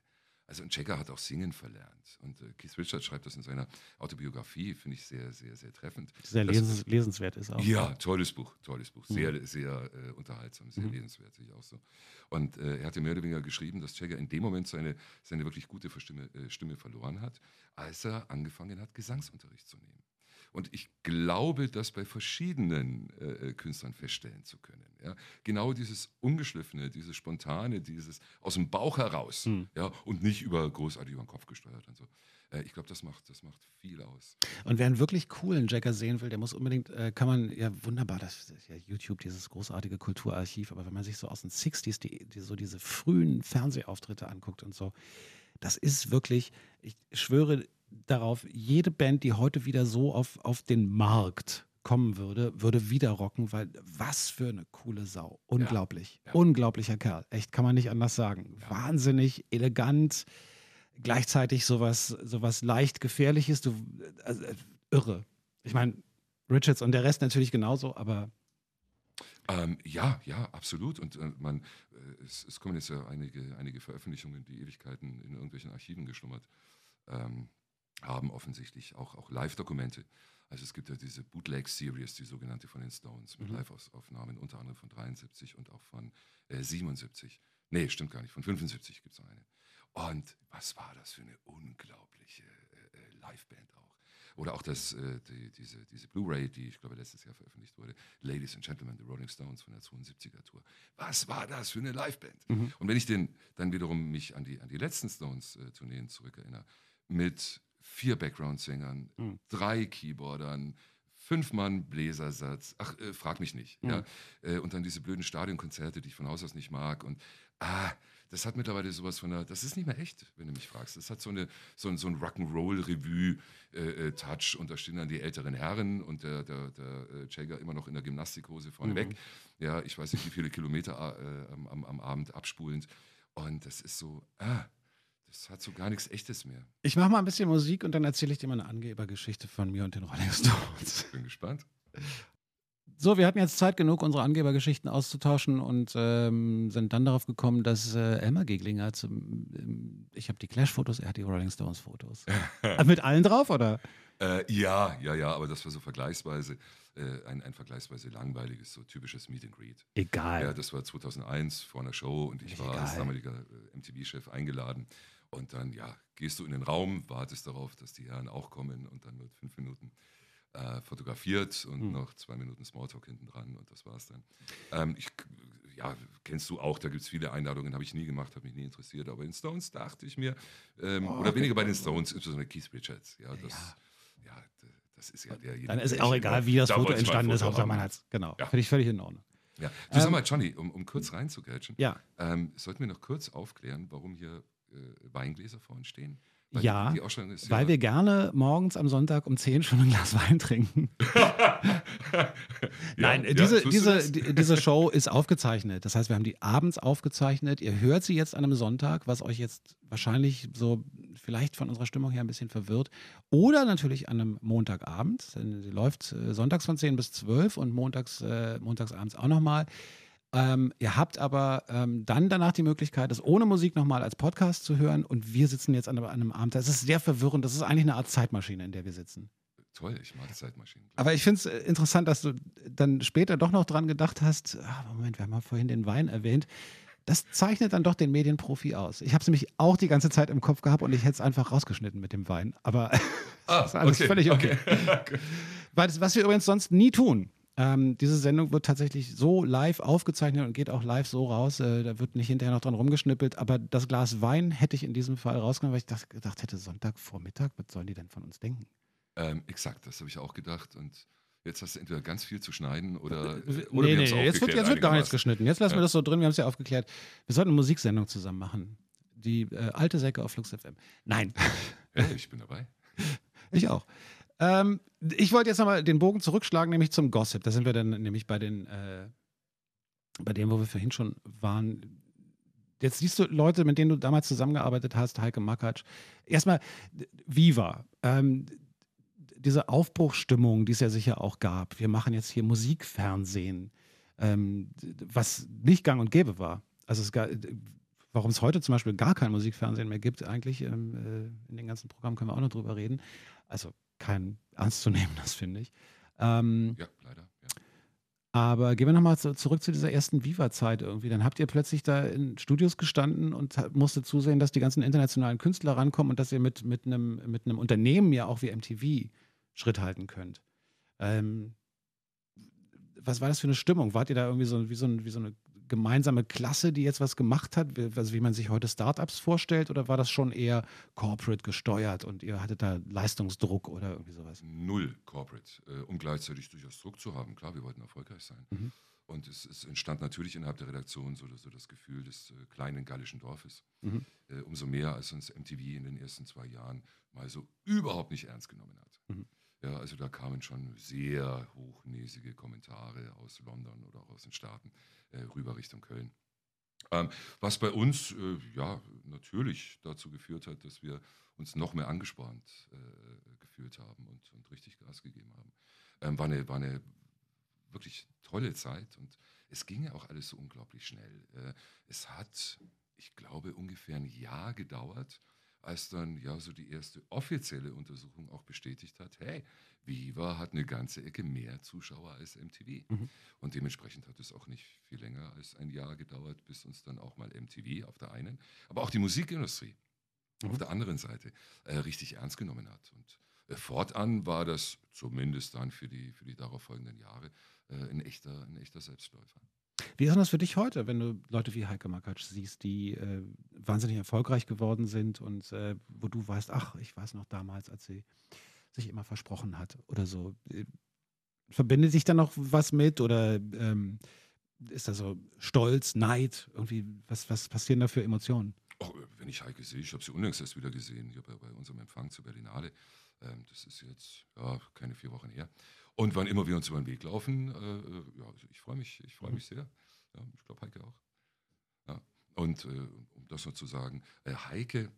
Also und Jagger hat auch Singen verlernt. Und äh, Keith Richards schreibt das in seiner Autobiografie, finde ich sehr, sehr, sehr treffend. Sehr lesens, lesenswert ist auch. ja, tolles Buch, tolles Buch. Sehr, Mhm. sehr äh, unterhaltsam, sehr lesenswert, sehe ich auch so. Und äh, er hatte mehr oder weniger geschrieben, dass Jagger in dem Moment seine, seine wirklich gute Stimme, äh, Stimme verloren hat, als er angefangen hat, Gesangsunterricht zu nehmen. Und ich glaube, das bei verschiedenen äh, äh, Künstlern feststellen zu können. Ja? Genau dieses Ungeschliffene, dieses Spontane, dieses aus dem Bauch heraus Hm. ja? und nicht über großartig über den Kopf gesteuert und so. Äh, ich glaube, das macht, das macht viel aus. Und wer einen wirklich coolen Jacker sehen will, der muss unbedingt, äh, kann man, ja wunderbar, das ist ja YouTube, dieses großartige Kulturarchiv, aber wenn man sich so aus den 60s, die, die, so diese frühen Fernsehauftritte anguckt und so, das ist wirklich, ich schwöre darauf, jede Band, die heute wieder so auf, auf den Markt kommen würde, würde wieder rocken, weil was für eine coole Sau. Unglaublich. ja. Unglaublicher Kerl. Echt, kann man nicht anders sagen. Wahnsinnig elegant, gleichzeitig sowas, sowas leicht gefährliches, du, also, irre. Ich meine, Richards und der Rest natürlich genauso, aber Ähm, ja, ja, absolut. Und äh, man, äh, es, es kommen jetzt ja einige, einige Veröffentlichungen, die Ewigkeiten in irgendwelchen Archiven geschlummert ähm, haben, offensichtlich auch, auch Live-Dokumente. Also es gibt ja diese Bootleg-Series, die sogenannte von den Stones, mit Live-Aufnahmen unter anderem von 73 und auch von äh, 77. Nee, stimmt gar nicht, von 75 gibt es eine. Und was war das für eine unglaubliche äh, äh, Liveband auch. Oder auch das, äh, die, diese, diese Blu-ray, die ich glaube letztes Jahr veröffentlicht wurde, Ladies and Gentlemen, The Rolling Stones von der 72er Tour. Was war das für eine Liveband? Und wenn ich den, dann wiederum mich an die, an die letzten Stones-Tourneen zurückerinnere, mit vier Background-Sängern, drei Keyboardern, fünf Mann Bläsersatz, ach, äh, frag mich nicht. Ja? Äh, und dann diese blöden Stadionkonzerte, die ich von Haus aus nicht mag. Und ah, das hat mittlerweile sowas von einer, das ist nicht mehr echt, wenn du mich fragst. Das hat so, eine, so ein, so ein Rock'n'Roll-Revue-Touch und da stehen dann die älteren Herren und der, der, der äh, Jagger immer noch in der Gymnastikhose vorneweg. Ja, ich weiß nicht, wie viele Kilometer äh, am, am, am Abend abspulend. Und das ist so, ah, das hat so gar nichts Echtes mehr. ich mache mal ein bisschen Musik und dann erzähle ich dir mal eine Angebergeschichte von mir und den Rolling Stones. Bin gespannt. So, wir hatten jetzt Zeit genug, unsere Angebergeschichten auszutauschen und ähm, sind dann darauf gekommen, dass äh, Elmar Geglinger zum, ähm, ich habe die Clash-Fotos, er hat die Rolling Stones-Fotos. Mit allen drauf, oder? Äh, ja, ja, ja, aber das war so vergleichsweise, äh, ein, ein vergleichsweise langweiliges, so typisches Meet and Greet. Egal. Ja, das war 2001 vor einer Show und ich war als damaliger äh, MTV-Chef eingeladen. Und dann, ja, gehst du in den Raum, wartest darauf, dass die Herren auch kommen und dann wird fünf Minuten äh, fotografiert und Hm. noch zwei Minuten Smalltalk hinten dran und das war's dann. Ähm, ich, ja, kennst du auch, da gibt es viele Einladungen, habe ich nie gemacht, habe mich nie interessiert. Aber in Stones dachte ich mir, ähm, Oh, oder okay. weniger bei den Stones, insbesondere Keith Richards. Ja, das, Ja. ja. das ist ja derjenige. Dann ist der auch egal, wie das da Foto entstanden ist, Hauptsache man hat's. Genau. Ja. Finde ich völlig in Ordnung. Ja. Du sag Ähm, mal, Johnny, um, um kurz reinzugrätschen, Ja. ähm, sollten wir noch kurz aufklären, warum hier Weingläser vor uns stehen? Ja, die Ausstellung ist Weil ja, wir gerne morgens am Sonntag um 10 schon ein Glas Wein trinken. Nein, ja, diese, du diese, die, diese Show ist aufgezeichnet. Das heißt, wir haben die abends aufgezeichnet. Ihr hört sie jetzt an einem Sonntag, was euch jetzt wahrscheinlich so vielleicht von unserer Stimmung her ein bisschen verwirrt. Oder natürlich an einem Montagabend. Denn Sie läuft äh, sonntags von 10 bis 12 und montags, äh, montagsabends auch nochmal. Ähm, ihr habt aber ähm, dann danach die Möglichkeit, das ohne Musik nochmal als Podcast zu hören. Und wir sitzen jetzt an einem, an einem Abend. Das ist sehr verwirrend. Das ist eigentlich eine Art Zeitmaschine, in der wir sitzen. Toll, ich mag Zeitmaschinen. Aber ich finde es interessant, dass du dann später doch noch dran gedacht hast, ah, Moment, wir haben ja vorhin den Wein erwähnt. Das zeichnet dann doch den Medienprofi aus. Ich habe es nämlich auch die ganze Zeit im Kopf gehabt und ich hätte es einfach rausgeschnitten mit dem Wein. Aber ah, ist alles völlig okay. weil das, was wir übrigens sonst nie tun. Ähm, diese Sendung wird tatsächlich so live aufgezeichnet und geht auch live so raus. Äh, da wird nicht hinterher noch dran rumgeschnippelt. Aber das Glas Wein hätte ich in diesem Fall rausgenommen, weil ich das gedacht hätte, Sonntagvormittag, was sollen die denn von uns denken? Ähm, exakt, das habe ich auch gedacht. Und jetzt hast du entweder ganz viel zu schneiden oder. Äh, oder nee, wir nee, jetzt wird, jetzt wird gar nichts geschnitten. Jetzt lassen wir Ja. das so drin, wir haben es ja aufgeklärt. Wir sollten eine Musiksendung zusammen machen. Die äh, alte Säcke auf Flux FM. Nein, Hey, ich bin dabei. ich auch. Ähm, ich wollte jetzt nochmal den Bogen zurückschlagen, nämlich zum Gossip. Da sind wir dann nämlich bei den, äh, bei dem, wo wir vorhin schon waren. Jetzt siehst du Leute, mit denen du damals zusammengearbeitet hast, Heike Makatsch. Erstmal Viva. Ähm, diese Aufbruchsstimmung, die es ja sicher auch gab. Wir machen jetzt hier Musikfernsehen, ähm, was nicht gang und gäbe war. Also es gab, warum es heute zum Beispiel gar kein Musikfernsehen mehr gibt, eigentlich ähm, äh, in den ganzen Programmen können wir auch noch drüber reden. Also kein ernstzunehmendes, finde ich. Ähm, Ja, leider. Ja. aber gehen wir nochmal zu, zurück zu dieser ersten Viva-Zeit irgendwie. Dann habt ihr plötzlich da in Studios gestanden und musstet zusehen, dass die ganzen internationalen Künstler rankommen und dass ihr mit, mit, einem, mit einem Unternehmen ja auch wie MTV Schritt halten könnt. Ähm, was war das für eine Stimmung? Wart ihr da irgendwie so, wie, so ein, wie so eine gemeinsame Klasse, die jetzt was gemacht hat, wie- also wie man sich heute Startups vorstellt, oder war das schon eher corporate gesteuert und ihr hattet da Leistungsdruck oder irgendwie sowas? Null Corporate, äh, um gleichzeitig durchaus Druck zu haben. Klar, wir wollten erfolgreich sein. Mhm. Und es, es entstand natürlich innerhalb der Redaktion so, so das Gefühl des äh, kleinen gallischen Dorfes. Mhm. Äh, umso mehr, als uns MTV in den ersten zwei Jahren mal so überhaupt nicht ernst genommen hat. Mhm. Ja, also da kamen schon sehr hochnäsige Kommentare aus London oder auch aus den Staaten äh, rüber Richtung Köln. Ähm, was bei uns äh, ja natürlich dazu geführt hat, dass wir uns noch mehr angespornt äh, gefühlt haben und, und richtig Gas gegeben haben. Ähm, war, eine, war eine wirklich tolle Zeit und es ging ja auch alles so unglaublich schnell. Äh, es hat, ich glaube, ungefähr ein Jahr gedauert, als dann ja so die erste offizielle Untersuchung auch bestätigt hat, hey, Viva hat eine ganze Ecke mehr Zuschauer als MTV. Mhm. Und dementsprechend hat es auch nicht viel länger als ein Jahr gedauert, bis uns dann auch mal MTV auf der einen, aber auch die Musikindustrie Mhm. auf der anderen Seite äh, richtig ernst genommen hat. Und äh, fortan war das zumindest dann für die, für die darauffolgenden Jahre äh, ein, echter, ein echter Selbstläufer. Wie ist das für dich heute, wenn du Leute wie Heike Makatsch siehst, die äh, wahnsinnig erfolgreich geworden sind und äh, wo du weißt, ach, ich weiß noch damals, als sie sich immer versprochen hat oder so. Äh, verbindet sich da noch was mit oder ähm, ist da so Stolz, Neid, irgendwie, was, was passieren da für Emotionen? Auch, äh, wenn ich Heike sehe, ich habe sie unlängst erst wieder gesehen, hier bei, bei unserem Empfang zur Berlinale. Ähm, das ist jetzt ja, keine vier Wochen her. Und wann immer wir uns über den Weg laufen, äh, äh, ja, also ich freue mich, ich freue mich sehr. Ja, ich glaube, Heike auch. Ja. Und äh, um das noch zu sagen, äh, Heike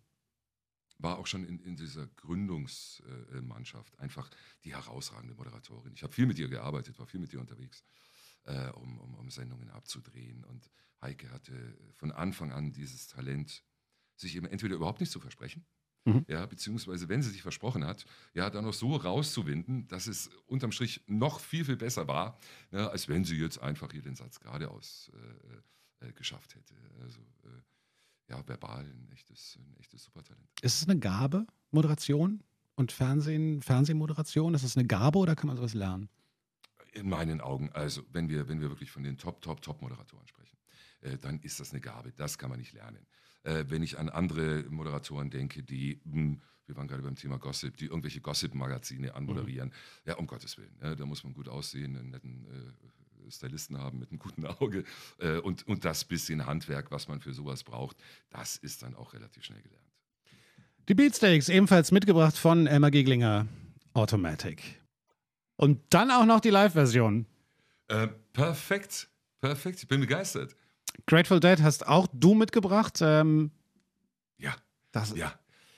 war auch schon in, in dieser Gründungsmannschaft einfach die herausragende Moderatorin. Ich habe viel mit ihr gearbeitet, war viel mit ihr unterwegs, äh, um, um, um Sendungen abzudrehen. Und Heike hatte von Anfang an dieses Talent, sich eben entweder überhaupt nicht zu versprechen, Mhm. ja, beziehungsweise wenn sie sich versprochen hat, ja, dann noch so rauszuwinden, dass es unterm Strich noch viel, viel besser war, ja, als wenn sie jetzt einfach hier den Satz geradeaus äh, äh, geschafft hätte. Also äh, ja, verbal ein echtes, ein echtes Supertalent. Ist es eine Gabe, Moderation und Fernsehen, Fernsehmoderation? Ist es eine Gabe oder kann man sowas lernen? In meinen Augen, also wenn wir, wenn wir wirklich von den Top, Top, Top-Moderatoren sprechen. äh, dann ist das eine Gabe. Das kann man nicht lernen. Äh, wenn ich an andere Moderatoren denke, die, mh, hm, wir waren gerade beim Thema Gossip, die irgendwelche Gossip-Magazine anmoderieren, mhm. ja, um Gottes Willen. Ja, da muss man gut aussehen, einen netten äh, Stylisten haben mit einem guten Auge äh, und, und das bisschen Handwerk, was man für sowas braucht, das ist dann auch relativ schnell gelernt. Die Beatsteaks, ebenfalls mitgebracht von Elmar Geglinger, Automatic. Und dann auch noch die Live-Version. Äh, perfekt, perfekt, ich bin begeistert. Grateful Dead hast auch du mitgebracht. Ähm, ja, das ja.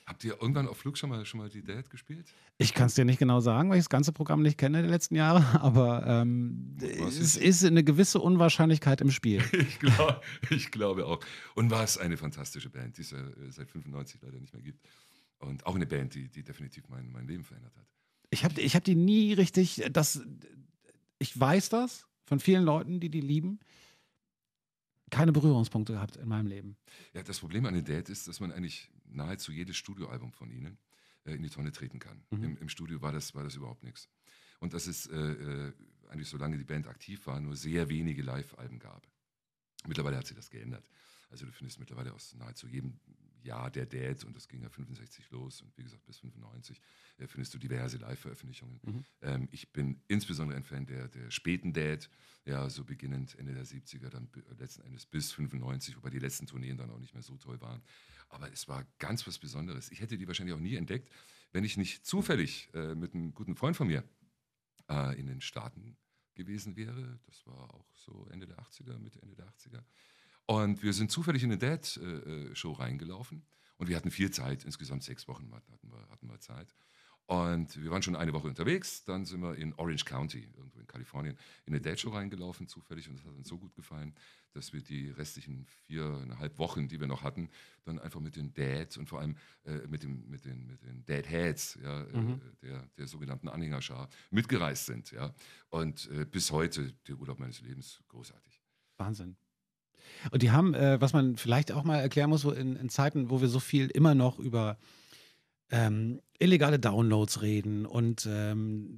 Habt ihr irgendwann auf Flug schon mal, schon mal die Dead gespielt? Ich kann es dir nicht genau sagen, weil ich das ganze Programm nicht kenne die letzten Jahre, aber ähm, es ist eine gewisse Unwahrscheinlichkeit im Spiel. ich, glaub, ich glaube auch. Und war es eine fantastische Band, die es äh, seit 95 leider nicht mehr gibt. Und auch eine Band, die, die definitiv mein, mein Leben verändert hat. Ich habe ich hab die nie richtig, das, ich weiß das von vielen Leuten, die die lieben keine Berührungspunkte gehabt in meinem Leben. Ja, das Problem an den Date ist, dass man eigentlich nahezu jedes Studioalbum von ihnen äh, in die Tonne treten kann. Mhm. Im, Im, Studio war das, war das überhaupt nichts. Und dass es äh, äh, eigentlich, solange die Band aktiv war, nur sehr wenige Live-Alben gab. Mittlerweile hat sich das geändert. Also du findest mittlerweile aus nahezu jedem Jahr der Dad und das ging ja 65 los und wie gesagt bis 95 äh, findest du diverse Live-Veröffentlichungen. Mhm. Ähm, ich bin insbesondere ein Fan der, der späten Dad, ja, so beginnend Ende der 70er, dann letzten Endes bis 95, wobei die letzten Tourneen dann auch nicht mehr so toll waren. Aber es war ganz was Besonderes. Ich hätte die wahrscheinlich auch nie entdeckt, wenn ich nicht zufällig äh, mit einem guten Freund von mir äh, in den Staaten gewesen wäre. Das war auch so Ende der 80er, Mitte, Ende der 80er. Und wir sind zufällig in eine Dad-Show äh, äh, reingelaufen. Und wir hatten viel Zeit, insgesamt sechs Wochen hatten wir, hatten wir Zeit. Und wir waren schon eine Woche unterwegs, dann sind wir in Orange County, irgendwo in Kalifornien, in eine Date-Show reingelaufen, zufällig. Und das hat uns so gut gefallen, dass wir die restlichen viereinhalb Wochen, die wir noch hatten, dann einfach mit den Dads und vor allem äh, mit, dem, mit den, mit den Dad-Heads ja, äh, mhm. äh, der, der sogenannten Anhängerschar mitgereist sind. Ja. Und äh, bis heute der Urlaub meines Lebens großartig. Wahnsinn. Und die haben, äh, was man vielleicht auch mal erklären muss, in, in Zeiten, wo wir so viel immer noch über ähm, illegale Downloads reden und ähm,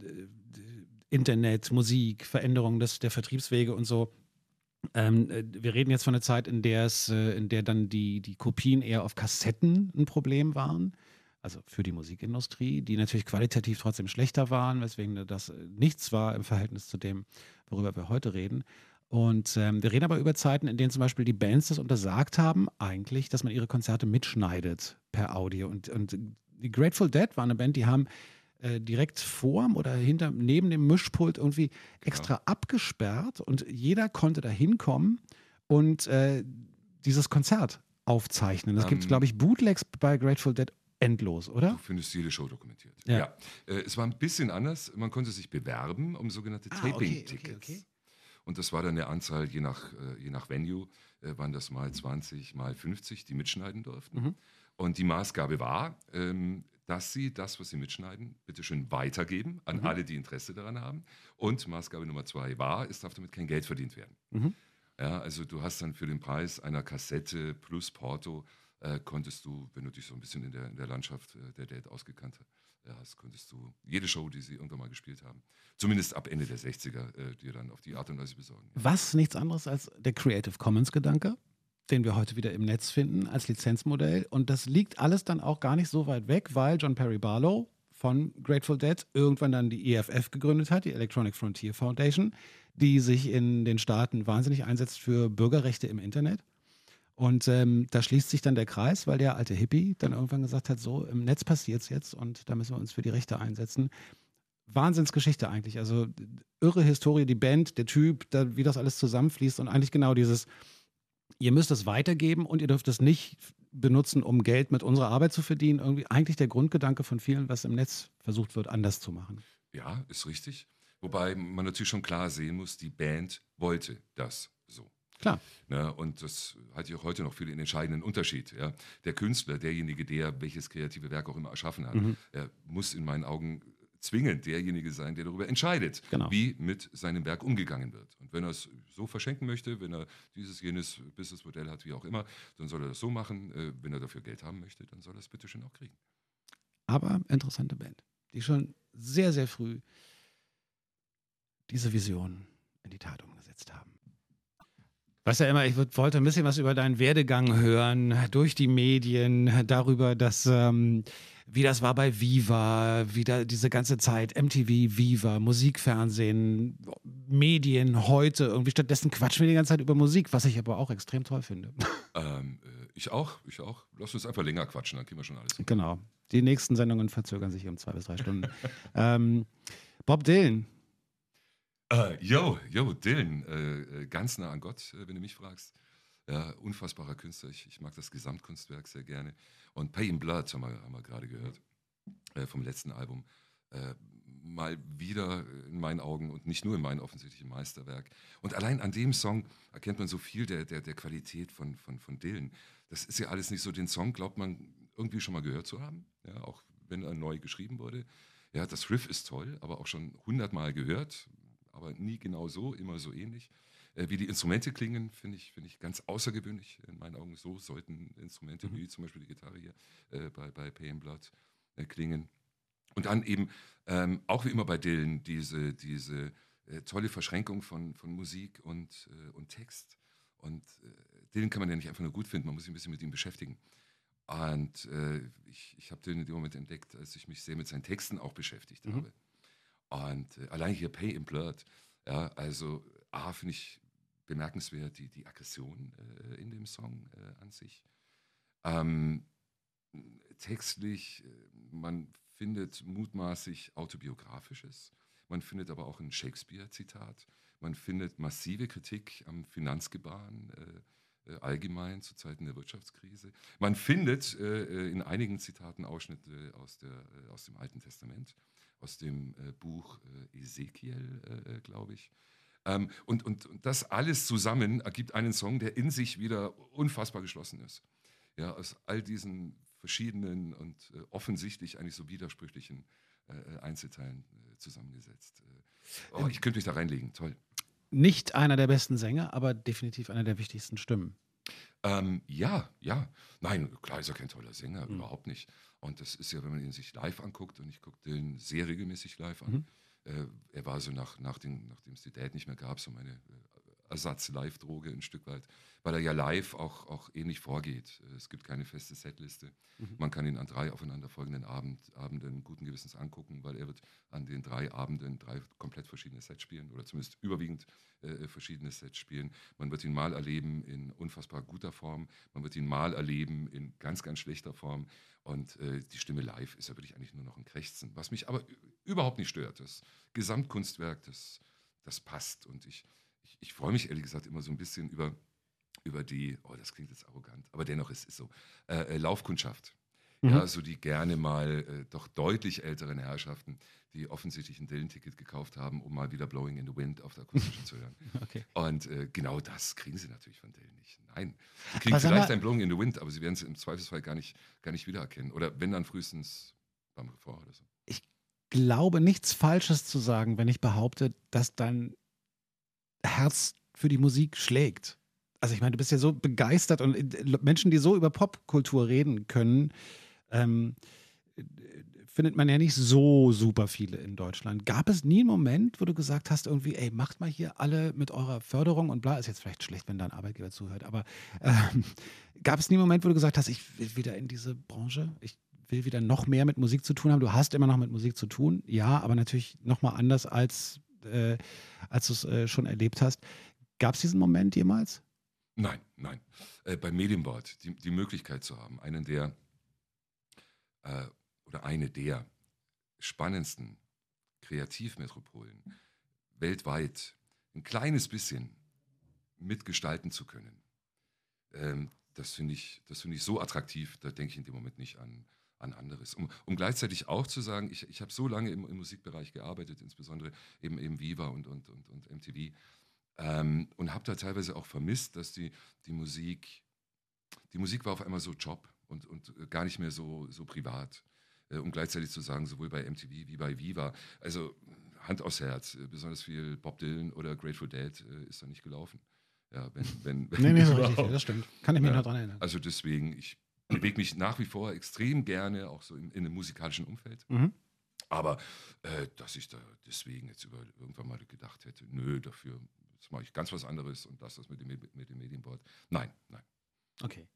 Internet, Musik, Veränderungen des, der Vertriebswege und so. Ähm, äh, wir reden jetzt von einer Zeit, in der es, äh, in der dann die, die Kopien eher auf Kassetten ein Problem waren. Also für die Musikindustrie, die natürlich qualitativ trotzdem schlechter waren, weswegen das nichts war im Verhältnis zu dem, worüber wir heute reden. Und ähm, wir reden aber über Zeiten, in denen zum Beispiel die Bands das untersagt haben, eigentlich, dass man ihre Konzerte mitschneidet per Audio. Und, und die Grateful Dead war eine Band, die haben äh, direkt vorm oder hinter, neben dem Mischpult irgendwie genau. extra abgesperrt und jeder konnte da hinkommen und äh, dieses Konzert aufzeichnen. Es um, gibt, ähm. glaube ich, Bootlegs bei Grateful Dead endlos, oder? Du findest jede Show dokumentiert. Ja. ja. Äh, es war ein bisschen anders. Man konnte sich bewerben um sogenannte ah, Taping-Tickets. Okay, okay, okay. Und das war dann eine Anzahl, je nach, äh, je nach Venue, äh, waren das mal 20, mal 50, die mitschneiden durften. Mhm. Und die Maßgabe war, ähm, dass sie das, was sie mitschneiden, bitte schön weitergeben an mhm. alle, die Interesse daran haben. Und Maßgabe Nummer zwei war, es darf damit kein Geld verdient werden. Mhm. Ja, also du hast dann für den Preis einer Kassette plus Porto, äh, konntest du, wenn du dich so ein bisschen in der, in der Landschaft äh, der Date ausgekannt hast, ja, das konntest du jede Show, die sie irgendwann mal gespielt haben, zumindest ab Ende der 60er, äh, dir dann auf die Art und Weise besorgen. Was nichts anderes als der Creative Commons-Gedanke, den wir heute wieder im Netz finden als Lizenzmodell. Und das liegt alles dann auch gar nicht so weit weg, weil John Perry Barlow von Grateful Dead irgendwann dann die EFF gegründet hat, die Electronic Frontier Foundation, die sich in den Staaten wahnsinnig einsetzt für Bürgerrechte im Internet. Und ähm, da schließt sich dann der Kreis, weil der alte Hippie dann irgendwann gesagt hat, so im Netz passiert es jetzt und da müssen wir uns für die Rechte einsetzen. Wahnsinnsgeschichte eigentlich. Also irre Historie, die Band, der Typ, da, wie das alles zusammenfließt und eigentlich genau dieses, ihr müsst es weitergeben und ihr dürft es nicht benutzen, um Geld mit unserer Arbeit zu verdienen. Irgendwie eigentlich der Grundgedanke von vielen, was im Netz versucht wird, anders zu machen. Ja, ist richtig. Wobei man natürlich schon klar sehen muss, die Band wollte das so. Klar. Ne, und das halte ich auch heute noch für den entscheidenden Unterschied. Ja. Der Künstler, derjenige, der welches kreative Werk auch immer erschaffen hat, mhm. muss in meinen Augen zwingend derjenige sein, der darüber entscheidet, genau. wie mit seinem Werk umgegangen wird. Und wenn er es so verschenken möchte, wenn er dieses, jenes Businessmodell hat, wie auch immer, dann soll er das so machen. Äh, wenn er dafür Geld haben möchte, dann soll er es bitte schön auch kriegen. Aber interessante Band, die schon sehr, sehr früh diese Vision in die Tat umgesetzt haben. Was ja immer, ich wollte ein bisschen was über deinen Werdegang hören, durch die Medien, darüber, dass ähm, wie das war bei Viva, wie da diese ganze Zeit, MTV, Viva, Musikfernsehen, Medien heute. Irgendwie stattdessen quatschen wir die ganze Zeit über Musik, was ich aber auch extrem toll finde. Ähm, äh, ich auch, ich auch. Lass uns einfach länger quatschen, dann kriegen wir schon alles. Hin. Genau. Die nächsten Sendungen verzögern sich um zwei bis drei Stunden. ähm, Bob Dylan, äh, yo, yo, Dylan, äh, äh, ganz nah an Gott, äh, wenn du mich fragst. Ja, unfassbarer Künstler. Ich, ich, mag das Gesamtkunstwerk sehr gerne. Und Pay in Blood haben wir, wir gerade gehört äh, vom letzten Album. Äh, mal wieder in meinen Augen und nicht nur in meinen offensichtlichen Meisterwerk. Und allein an dem Song erkennt man so viel der, der, der Qualität von, von, von Dylan. Das ist ja alles nicht so, den Song glaubt man irgendwie schon mal gehört zu haben, ja, auch wenn er neu geschrieben wurde. Ja, das Riff ist toll, aber auch schon hundertmal gehört aber nie genau so, immer so ähnlich. Äh, wie die Instrumente klingen, finde ich, find ich ganz außergewöhnlich. In meinen Augen so sollten Instrumente mhm. wie zum Beispiel die Gitarre hier äh, bei, bei Pay Blood äh, klingen. Und dann eben ähm, auch wie immer bei Dylan diese, diese äh, tolle Verschränkung von, von Musik und, äh, und Text. Und äh, Dylan kann man ja nicht einfach nur gut finden, man muss sich ein bisschen mit ihm beschäftigen. Und ich, ich habe Dylan in dem Moment entdeckt, als ich mich sehr mit seinen Texten auch beschäftigt mhm. habe. Und äh, allein hier Pay in Blood, ja, also A, finde ich bemerkenswert die, die Aggression äh, in dem Song äh, an sich. Ähm, textlich, äh, man findet mutmaßlich autobiografisches, man findet aber auch ein Shakespeare-Zitat, man findet massive Kritik am Finanzgebaren äh, äh, allgemein zu Zeiten der Wirtschaftskrise. Man findet in einigen Zitaten Ausschnitte aus, der, aus dem Alten Testament aus dem äh, Buch äh, Ezekiel, äh, äh glaube ich. Ähm, und, und, und das alles zusammen ergibt einen Song, der in sich wieder unfassbar geschlossen ist. Ja, aus all diesen verschiedenen und äh, offensichtlich eigentlich so widersprüchlichen Einzelteilen zusammengesetzt. Oh, ähm, ich könnte mich da reinlegen, toll. Nicht einer der besten Sänger, aber definitiv einer der wichtigsten Stimmen. Ähm, ja, ja. Nein, klar ist er kein toller Sänger, mhm. überhaupt nicht. Und das ist ja, wenn man ihn sich live anguckt, und ich gucke den sehr regelmäßig live an, mhm. äh, er war so nach, nach den, nachdem es die Date nicht mehr gab, so meine äh, Ersatz-Live-Droge ein Stück weit, weil er ja live auch, auch ähnlich vorgeht. Es gibt keine feste Setliste. Mhm. Man kann ihn an drei aufeinanderfolgenden Abend, Abenden guten Gewissens angucken, weil er wird an den drei Abenden drei komplett verschiedene Sets spielen oder zumindest überwiegend äh, verschiedene Sets spielen. Man wird ihn mal erleben in unfassbar guter Form, man wird ihn mal erleben in ganz, ganz schlechter Form und äh, die Stimme live ist ja wirklich eigentlich nur noch ein Krächzen, was mich aber überhaupt nicht stört. Das Gesamtkunstwerk, das, das passt und ich ich, ich freue mich ehrlich gesagt immer so ein bisschen über, über die, oh, das klingt jetzt arrogant, aber dennoch es ist so, äh, äh, Laufkundschaft. Mhm. Ja, so die gerne mal äh, doch deutlich älteren Herrschaften, die offensichtlich ein Dylan-Ticket gekauft haben, um mal wieder Blowing in the Wind auf der akustischen zu hören. Okay. Und äh, genau das kriegen sie natürlich von Dylan nicht. Nein, sie kriegen vielleicht ein Blowing in the Wind, aber sie werden es im Zweifelsfall gar nicht, gar nicht wiedererkennen. Oder wenn dann frühestens beim Refrain oder so. Ich glaube, nichts Falsches zu sagen, wenn ich behaupte, dass dann Herz für die Musik schlägt. Also ich meine, du bist ja so begeistert und äh, Menschen, die so über Popkultur reden können, ähm, findet man ja nicht so super viele in Deutschland. Gab es nie einen Moment, wo du gesagt hast, irgendwie, ey, macht mal hier alle mit eurer Förderung und bla, ist jetzt vielleicht schlecht, wenn dein Arbeitgeber zuhört, aber ähm, gab es nie einen Moment, wo du gesagt hast, ich will wieder in diese Branche, ich will wieder noch mehr mit Musik zu tun haben. Du hast immer noch mit Musik zu tun, ja, aber natürlich nochmal anders als äh, als du es äh, schon erlebt hast. Gab es diesen Moment jemals? Nein, nein. Äh, beim Medienboard die, die Möglichkeit zu haben, einen der äh, oder eine der spannendsten Kreativmetropolen weltweit ein kleines bisschen mitgestalten zu können. Ähm, das finde ich, find ich so attraktiv, da denke ich in dem Moment nicht an, an anderes. Um, um gleichzeitig auch zu sagen, ich, ich habe so lange im, im, Musikbereich gearbeitet, insbesondere eben, eben Viva und, und, und, und MTV, ähm, und habe da teilweise auch vermisst, dass die, die Musik, die Musik war auf einmal so Job und, und gar nicht mehr so, so privat. Äh, um gleichzeitig zu sagen, sowohl bei MTV wie bei Viva, also Hand aufs Herz, äh, besonders viel Bob Dylan oder Grateful Dead äh, ist da nicht gelaufen. Ja, wenn, wenn, wenn nee, nee, so richtig, das stimmt. Kann ich mich ja, noch dran erinnern. Also deswegen, ich bewege mich nach wie vor extrem gerne, auch so in, in einem musikalischen Umfeld. Mhm. Aber äh, dass ich da deswegen jetzt über, irgendwann mal gedacht hätte, nö, dafür mache ich ganz was anderes und lasse das mit dem, mit dem Medienboard. Nein, nein. Okay.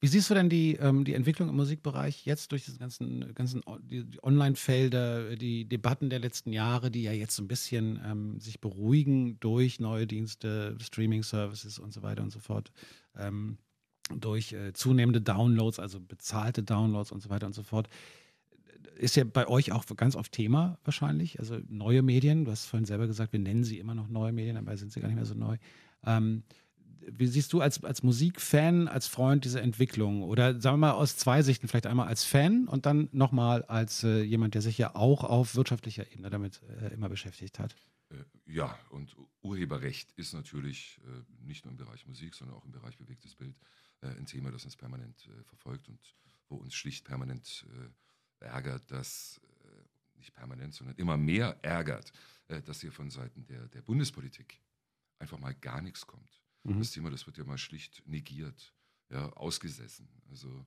Wie siehst du denn die, ähm, die Entwicklung im Musikbereich jetzt durch diese ganzen, ganzen die, die Online-Felder, die Debatten der letzten Jahre, die ja jetzt so ein bisschen ähm, sich beruhigen durch neue Dienste, Streaming-Services und so weiter und so fort, ähm, durch äh, zunehmende Downloads, also bezahlte Downloads und so weiter und so fort. Ist ja bei euch auch ganz oft Thema wahrscheinlich. Also neue Medien, du hast vorhin selber gesagt, wir nennen sie immer noch neue Medien, dabei sind sie gar nicht mehr so neu. Ähm, wie siehst du als, als Musikfan, als Freund diese Entwicklung? Oder sagen wir mal aus zwei Sichten, vielleicht einmal als Fan und dann nochmal als äh, jemand, der sich ja auch auf wirtschaftlicher Ebene damit äh, immer beschäftigt hat. Äh, ja, und Urheberrecht ist natürlich äh, nicht nur im Bereich Musik, sondern auch im Bereich bewegtes Bild ein Thema, das uns permanent äh, verfolgt und wo uns schlicht permanent ärgert, dass nicht permanent, sondern immer mehr ärgert, dass hier von Seiten der, der Bundespolitik einfach mal gar nichts kommt. Mhm. Das Thema, das wird ja mal schlicht negiert, ja, ausgesessen. Also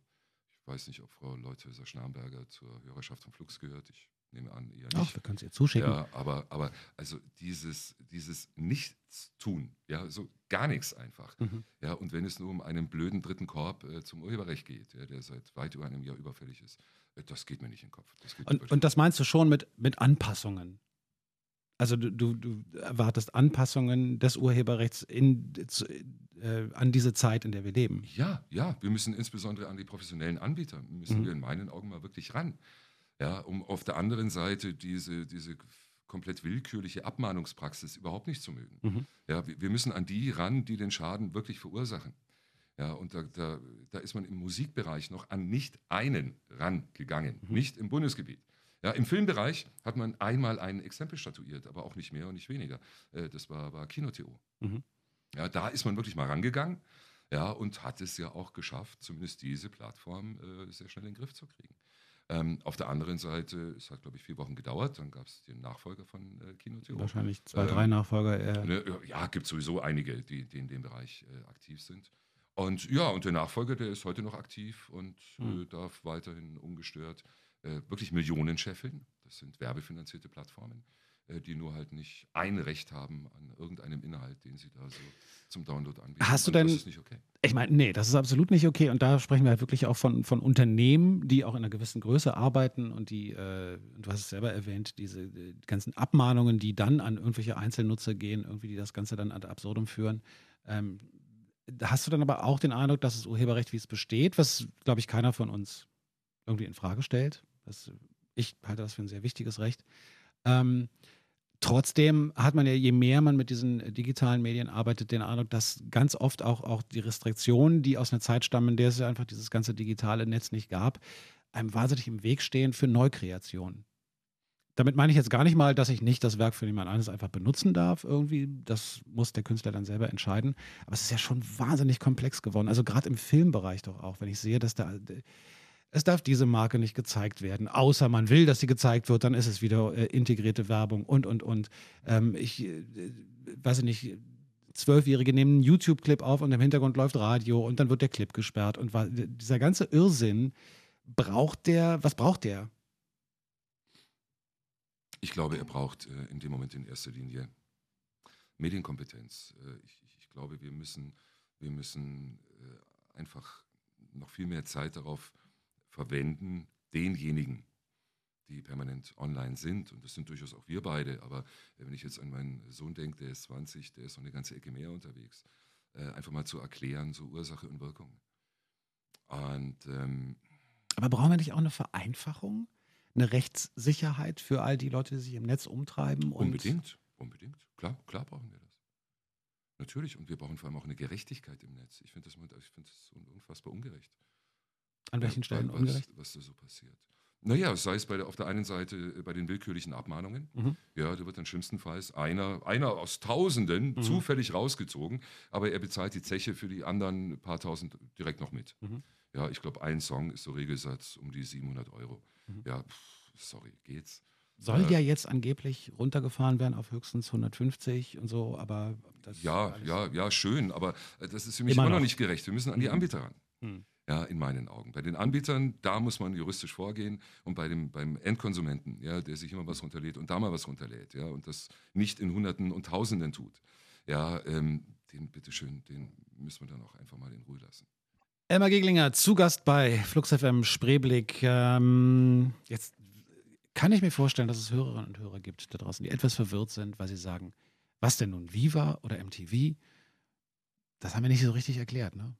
ich weiß nicht, ob Frau Leuthäuser-Schnarrenberger zur Hörerschaft von Flux gehört. Ich nehme an, eher nicht. Ach, wir können es ihr zuschicken. Ja, aber, aber also dieses, dieses Nichtstun, ja, so gar nichts einfach. Mhm. Ja, und wenn es nur um einen blöden dritten Korb äh, zum Urheberrecht geht, ja, der seit weit über einem Jahr überfällig ist, äh, das geht mir nicht in den Kopf. Das und, und das meinst du schon mit, mit Anpassungen? Also du, du, du erwartest Anpassungen des Urheberrechts in, zu, äh, an diese Zeit, in der wir leben. Ja, ja. Wir müssen insbesondere an die professionellen Anbieter, müssen mhm. wir in meinen Augen mal wirklich ran. Ja, um auf der anderen Seite diese, diese komplett willkürliche Abmahnungspraxis überhaupt nicht zu mögen. Mhm. Ja, wir, müssen an die ran, die den Schaden wirklich verursachen. Ja, und da, da, da ist man im Musikbereich noch an nicht einen rangegangen, mhm. nicht im Bundesgebiet. Ja, Im Filmbereich hat man einmal ein Exempel statuiert, aber auch nicht mehr und nicht weniger. Äh, das war, war Kino.to. Mhm. Ja, da ist man wirklich mal rangegangen ja, und hat es ja auch geschafft, zumindest diese Plattform äh, sehr schnell in den Griff zu kriegen. Ähm, auf der anderen Seite, es hat, glaube ich, vier Wochen gedauert, dann gab es den Nachfolger von äh, Kino.to. Wahrscheinlich zwei, ähm, drei Nachfolger. Eher. Ne, ja, gibt sowieso einige, die, die in dem Bereich äh, aktiv sind. Und ja, und der Nachfolger, der ist heute noch aktiv und mhm. darf weiterhin ungestört äh, wirklich Millionen scheffeln. Das sind werbefinanzierte Plattformen, äh, die nur halt nicht ein Recht haben an irgendeinem Inhalt, den sie da so zum Download anbieten. Hast du denn, das ist nicht okay. Ich meine, nee, das ist absolut nicht okay. Und da sprechen wir halt wirklich auch von, von Unternehmen, die auch in einer gewissen Größe arbeiten und die, äh, du hast es selber erwähnt, diese die ganzen Abmahnungen, die dann an irgendwelche Einzelnutzer gehen, irgendwie die das Ganze dann ad absurdum führen. Ähm, hast du dann aber auch den Eindruck, dass das Urheberrecht, wie es besteht, was, glaube ich, keiner von uns irgendwie in Frage stellt, das, ich halte das für ein sehr wichtiges Recht. Ähm, trotzdem hat man ja, je mehr man mit diesen digitalen Medien arbeitet, den Eindruck, dass ganz oft auch, auch die Restriktionen, die aus einer Zeit stammen, in der es einfach dieses ganze digitale Netz nicht gab, einem wahnsinnig im Weg stehen für Neukreationen. Damit meine ich jetzt gar nicht mal, dass ich nicht das Werk für jemand anderes einfach benutzen darf. Irgendwie, das muss der Künstler dann selber entscheiden. Aber es ist ja schon wahnsinnig komplex geworden. Also gerade im Filmbereich doch auch, wenn ich sehe, dass da es darf diese Marke nicht gezeigt werden, außer man will, dass sie gezeigt wird, dann ist es wieder äh, integrierte Werbung und, und, und. Ähm, ich äh, weiß nicht, Zwölfjährige nehmen einen YouTube-Clip auf und im Hintergrund läuft Radio und dann wird der Clip gesperrt. Und dieser ganze Irrsinn, braucht der, was braucht der? Ich glaube, er braucht äh, in dem Moment in erster Linie Medienkompetenz. Äh, ich, ich, glaube, wir müssen, wir müssen äh, einfach noch viel mehr Zeit darauf verwenden denjenigen, die permanent online sind. Und das sind durchaus auch wir beide. Aber wenn ich jetzt an meinen Sohn denke, der ist 20, der ist noch eine ganze Ecke mehr unterwegs, äh, einfach mal zu erklären, so Ursache und Wirkung. Und, ähm, aber brauchen wir nicht auch eine Vereinfachung? Eine Rechtssicherheit für all die Leute, die sich im Netz umtreiben? unbedingt, unbedingt. Klar, klar brauchen wir das. Natürlich. Und wir brauchen vor allem auch eine Gerechtigkeit im Netz. Ich finde das, find das unfassbar ungerecht. An welchen Stellen was, ungerecht? Was da so passiert. Naja, sei es bei der, auf der einen Seite äh, bei den willkürlichen Abmahnungen. Mhm. Ja, da wird dann schlimmstenfalls einer, einer aus Tausenden mhm. zufällig rausgezogen, aber er bezahlt die Zeche für die anderen paar Tausend direkt noch mit. Mhm. Ja, ich glaube, ein Song ist so Regelsatz um die 700 Euro. Mhm. Ja, pff, sorry, geht's. Soll äh, ja jetzt angeblich runtergefahren werden auf höchstens 150 und so, aber das Ja, ja, ja, schön, aber äh, das ist für mich immer, immer noch nicht gerecht. Wir müssen an die mhm. Anbieter ran. Ja, in meinen Augen. Bei den Anbietern, da muss man juristisch vorgehen und bei dem, beim Endkonsumenten, ja, der sich immer was runterlädt und da mal was runterlädt ja, und das nicht in Hunderten und Tausenden tut. ja, ähm, den bitteschön, den müssen wir dann auch einfach mal in Ruhe lassen. Elmar Geglinger, zu Gast bei Flux FM Spreeblick. Ähm, jetzt kann ich mir vorstellen, dass es Hörerinnen und Hörer gibt da draußen, die etwas verwirrt sind, weil sie sagen, was denn nun Viva oder MTV? Das haben wir nicht so richtig erklärt, ne?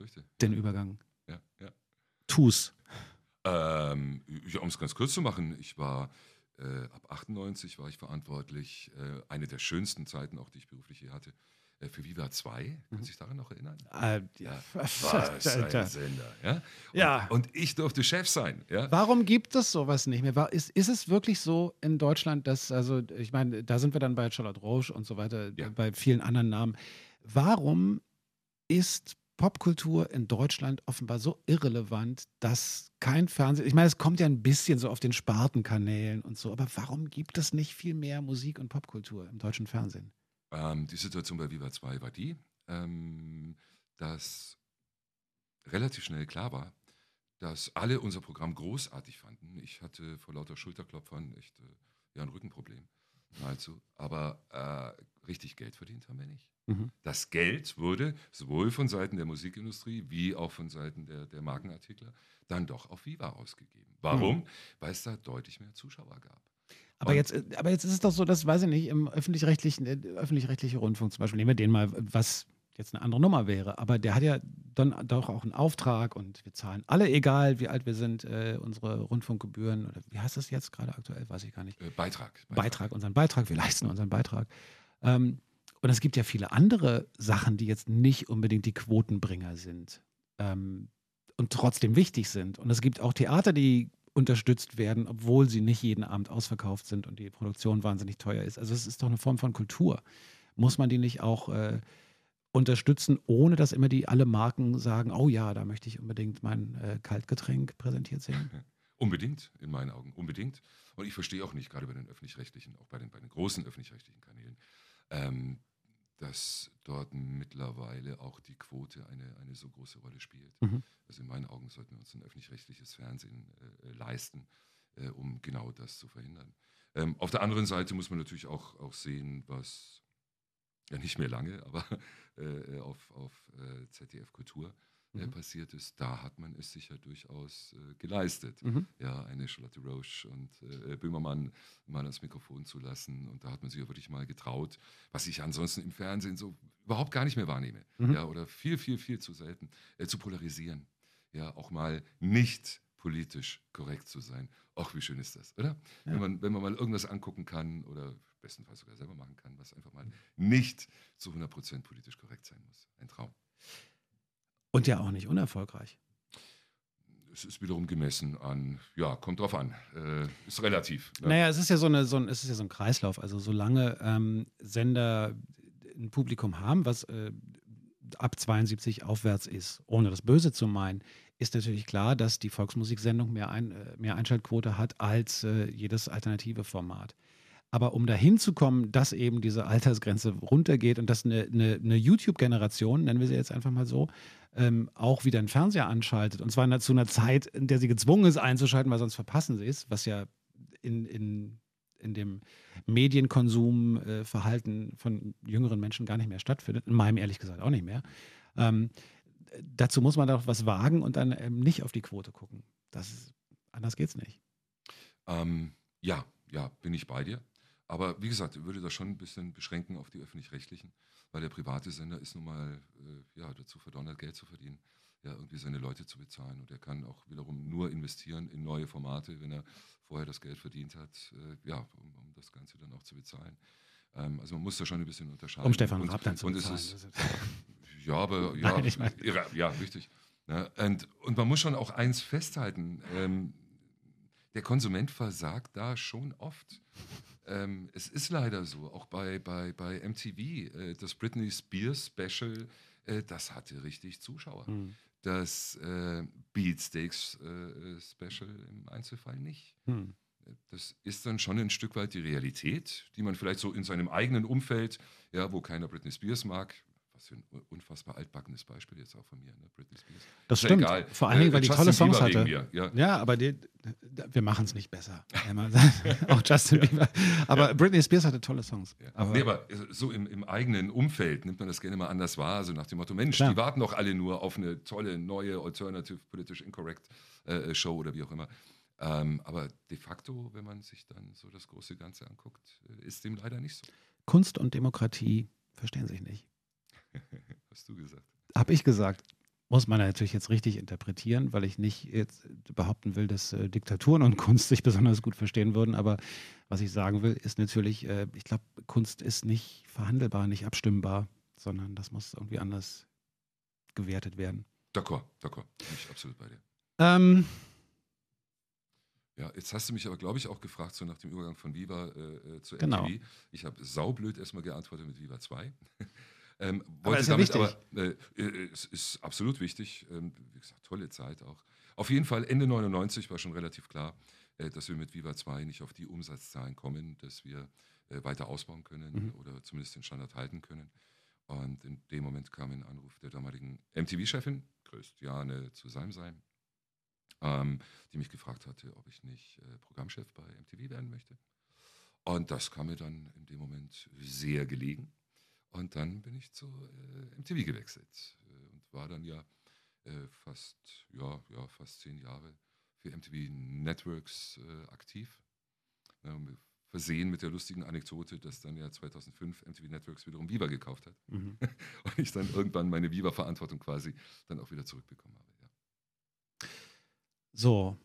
Ich befürchte. Den Übergang. Ja, ja. Tu's. Ähm, um es ganz kurz zu machen, ich war äh, ab 98 war ich verantwortlich, äh, eine der schönsten Zeiten, auch die ich beruflich hier hatte, äh, für Viva 2. Kannst du dich daran noch erinnern? Äh, Ja, was, was ein. Sender. Ja? Und, Ja. und ich durfte Chef sein. Ja? Warum gibt es sowas nicht mehr? War- Ist, ist es wirklich so in Deutschland, dass, also ich meine, da sind wir dann bei Charlotte Roche und so weiter, Ja. bei vielen anderen Namen. Warum ist Popkultur in Deutschland offenbar so irrelevant, dass kein Fernsehen, ich meine, es kommt ja ein bisschen so auf den Spartenkanälen und so, aber warum gibt es nicht viel mehr Musik und Popkultur im deutschen Fernsehen? Ähm, die Situation bei Viva 2 war die, ähm, dass relativ schnell klar war, dass alle unser Programm großartig fanden. Ich hatte vor lauter Schulterklopfern echt äh, ja, ein Rückenproblem. Nahezu. Aber äh, richtig Geld verdient haben wir nicht. Mhm. Das Geld wurde sowohl von Seiten der Musikindustrie wie auch von Seiten der, der Markenartikler dann doch auf Viva ausgegeben. Warum? Weil es da deutlich mehr Zuschauer gab. Aber Und- jetzt, äh, aber jetzt ist es doch so, dass, weiß ich nicht, im öffentlich-rechtlichen, äh, öffentlich-rechtliche Rundfunk zum Beispiel, nehmen wir den mal, was jetzt eine andere Nummer wäre, aber der hat ja dann doch auch einen Auftrag und wir zahlen alle, egal wie alt wir sind, äh, unsere Rundfunkgebühren oder wie heißt das jetzt gerade aktuell, weiß ich gar nicht. Äh, Beitrag. Beitrag, unseren Beitrag, wir leisten unseren Beitrag. Ähm, und es gibt ja viele andere Sachen, die jetzt nicht unbedingt die Quotenbringer sind ähm, und trotzdem wichtig sind. Und es gibt auch Theater, die unterstützt werden, obwohl sie nicht jeden Abend ausverkauft sind und die Produktion wahnsinnig teuer ist. Also es ist doch eine Form von Kultur. Muss man die nicht auch äh, unterstützen, ohne dass immer die alle Marken sagen, oh ja, da möchte ich unbedingt mein äh, Kaltgetränk präsentiert sehen? Unbedingt, in meinen Augen, unbedingt. Und ich verstehe auch nicht, gerade bei den öffentlich-rechtlichen, auch bei den, bei den großen öffentlich-rechtlichen Kanälen, ähm, dass dort mittlerweile auch die Quote eine, eine so große Rolle spielt. Mhm. Also in meinen Augen sollten wir uns ein öffentlich-rechtliches Fernsehen äh, leisten, äh, um genau das zu verhindern. Ähm, auf der anderen Seite muss man natürlich auch, auch sehen, was ja nicht mehr lange, aber äh, auf, auf äh, ZDF Kultur Mhm. passiert ist, da hat man es sich ja durchaus äh, geleistet Mhm. ja, eine Charlotte Roche und äh, Böhmermann mal ans Mikrofon zu lassen. Und da hat man sich ja wirklich mal getraut, was ich ansonsten im Fernsehen so überhaupt gar nicht mehr wahrnehme. Mhm. Ja, oder viel, viel, viel zu selten, äh, zu polarisieren. Ja, auch mal nicht politisch korrekt zu sein. Ach, wie schön ist das, oder? Ja. Wenn, man, wenn man mal irgendwas angucken kann oder bestenfalls sogar selber machen kann, was einfach mal nicht zu 100% politisch korrekt sein muss. Ein Traum. Und ja auch nicht unerfolgreich. Es ist wiederum gemessen an, ja, kommt drauf an, äh, ist relativ. ne? Naja, es ist ja so, eine, so, ein, es ist ja so ein Kreislauf. Also solange ähm, Sender ein Publikum haben, was äh, ab 72 aufwärts ist, ohne das Böse zu meinen, ist natürlich klar, dass die Volksmusiksendung mehr, ein, äh, mehr Einschaltquote hat als äh, jedes alternative Format. Aber um dahin zu kommen, dass eben diese Altersgrenze runtergeht und dass eine, eine, eine YouTube-Generation, nennen wir sie jetzt einfach mal so, ähm, auch wieder einen Fernseher anschaltet. Und zwar zu einer Zeit, in der sie gezwungen ist einzuschalten, weil sonst verpassen sie es, was ja in, in, in dem Medienkonsumverhalten äh, von jüngeren Menschen gar nicht mehr stattfindet. In meinem ehrlich gesagt auch nicht mehr. Ähm, dazu muss man doch was wagen und dann ähm, nicht auf die Quote gucken. Das ist, anders geht's nicht. Ähm, ja, ja, bin ich bei dir. Aber wie gesagt, ich würde das schon ein bisschen beschränken auf die öffentlich-rechtlichen, weil der private Sender ist nun mal äh, ja, dazu verdonnert, Geld zu verdienen, ja, irgendwie seine Leute zu bezahlen. Und er kann auch wiederum nur investieren in neue Formate, wenn er vorher das Geld verdient hat, äh, ja, um, um das Ganze dann auch zu bezahlen. Ähm, also man muss da schon ein bisschen unterscheiden. Um Stefan und, Raab dann zu und es bezahlen. ist, ja, aber ja, Nein, ich meine- ja, ja, richtig. Ne? Und, und man muss schon auch eins festhalten: ähm, Der Konsument versagt da schon oft. Ähm, es ist leider so, auch bei, bei, bei MTV, äh, das Britney Spears Special, äh, das hatte richtig Zuschauer. Hm. Das äh, Beatsteaks äh, Special im Einzelfall nicht. Hm. Das ist dann schon ein Stück weit die Realität, die man vielleicht so in seinem eigenen Umfeld, ja, wo keiner Britney Spears mag, was für ein unfassbar altbackenes Beispiel jetzt auch von mir, ne? Britney Spears. Das ja stimmt. egal. Vor allen Dingen, Äh, weil die Justin tolle Songs Bieber hatte. Ja. Ja, aber die, wir machen es nicht besser. Auch Justin Bieber. Aber Britney Spears hatte tolle Songs. Aber, nee, aber so im, im eigenen Umfeld nimmt man das gerne mal anders wahr, so nach dem Motto, Mensch, Klar. die warten doch alle nur auf eine tolle, neue, alternative, politisch incorrect äh, Show oder wie auch immer. Ähm, aber de facto, wenn man sich dann so das große Ganze anguckt, äh, ist dem leider nicht so. Kunst und Demokratie verstehen sich nicht. Hast du gesagt. Habe ich gesagt. Muss man natürlich jetzt richtig interpretieren, weil ich nicht jetzt behaupten will, dass äh, Diktaturen und Kunst sich besonders gut verstehen würden. Aber was ich sagen will, ist natürlich, äh, ich glaube, Kunst ist nicht verhandelbar, nicht abstimmbar, sondern das muss irgendwie anders gewertet werden. D'accord, d'accord. Bin ich absolut bei dir. Ähm, Ja, jetzt hast du mich aber, glaube ich, auch gefragt, so nach dem Übergang von Viva äh, äh, zu MTV. Genau. Ich habe saublöd erstmal geantwortet mit Viva 2. ähm, Aber ist ja damit wichtig. aber, äh, äh, es ist absolut wichtig. Ähm, wie gesagt, tolle Zeit auch. Auf jeden Fall, Ende 99 war schon relativ klar, äh, dass wir mit Viva 2 nicht auf die Umsatzzahlen kommen, dass wir äh, weiter ausbauen können Mhm. oder zumindest den Standard halten können. Und in dem Moment kam ein Anruf der damaligen MTV-Chefin, Christiane zu Salmsein, ähm, die mich gefragt hatte, ob ich nicht äh, Programmchef bei MTV werden möchte. Und das kam mir dann in dem Moment sehr gelegen. Und dann bin ich zu äh, MTV gewechselt äh, und war dann ja äh, fast, ja, ja, fast zehn Jahre für MTV Networks äh, aktiv. Ähm, versehen mit der lustigen Anekdote, dass dann ja 2005 MTV Networks wiederum Viva gekauft hat mhm. und ich dann irgendwann meine Viva-Verantwortung quasi dann auch wieder zurückbekommen habe. Ja. So.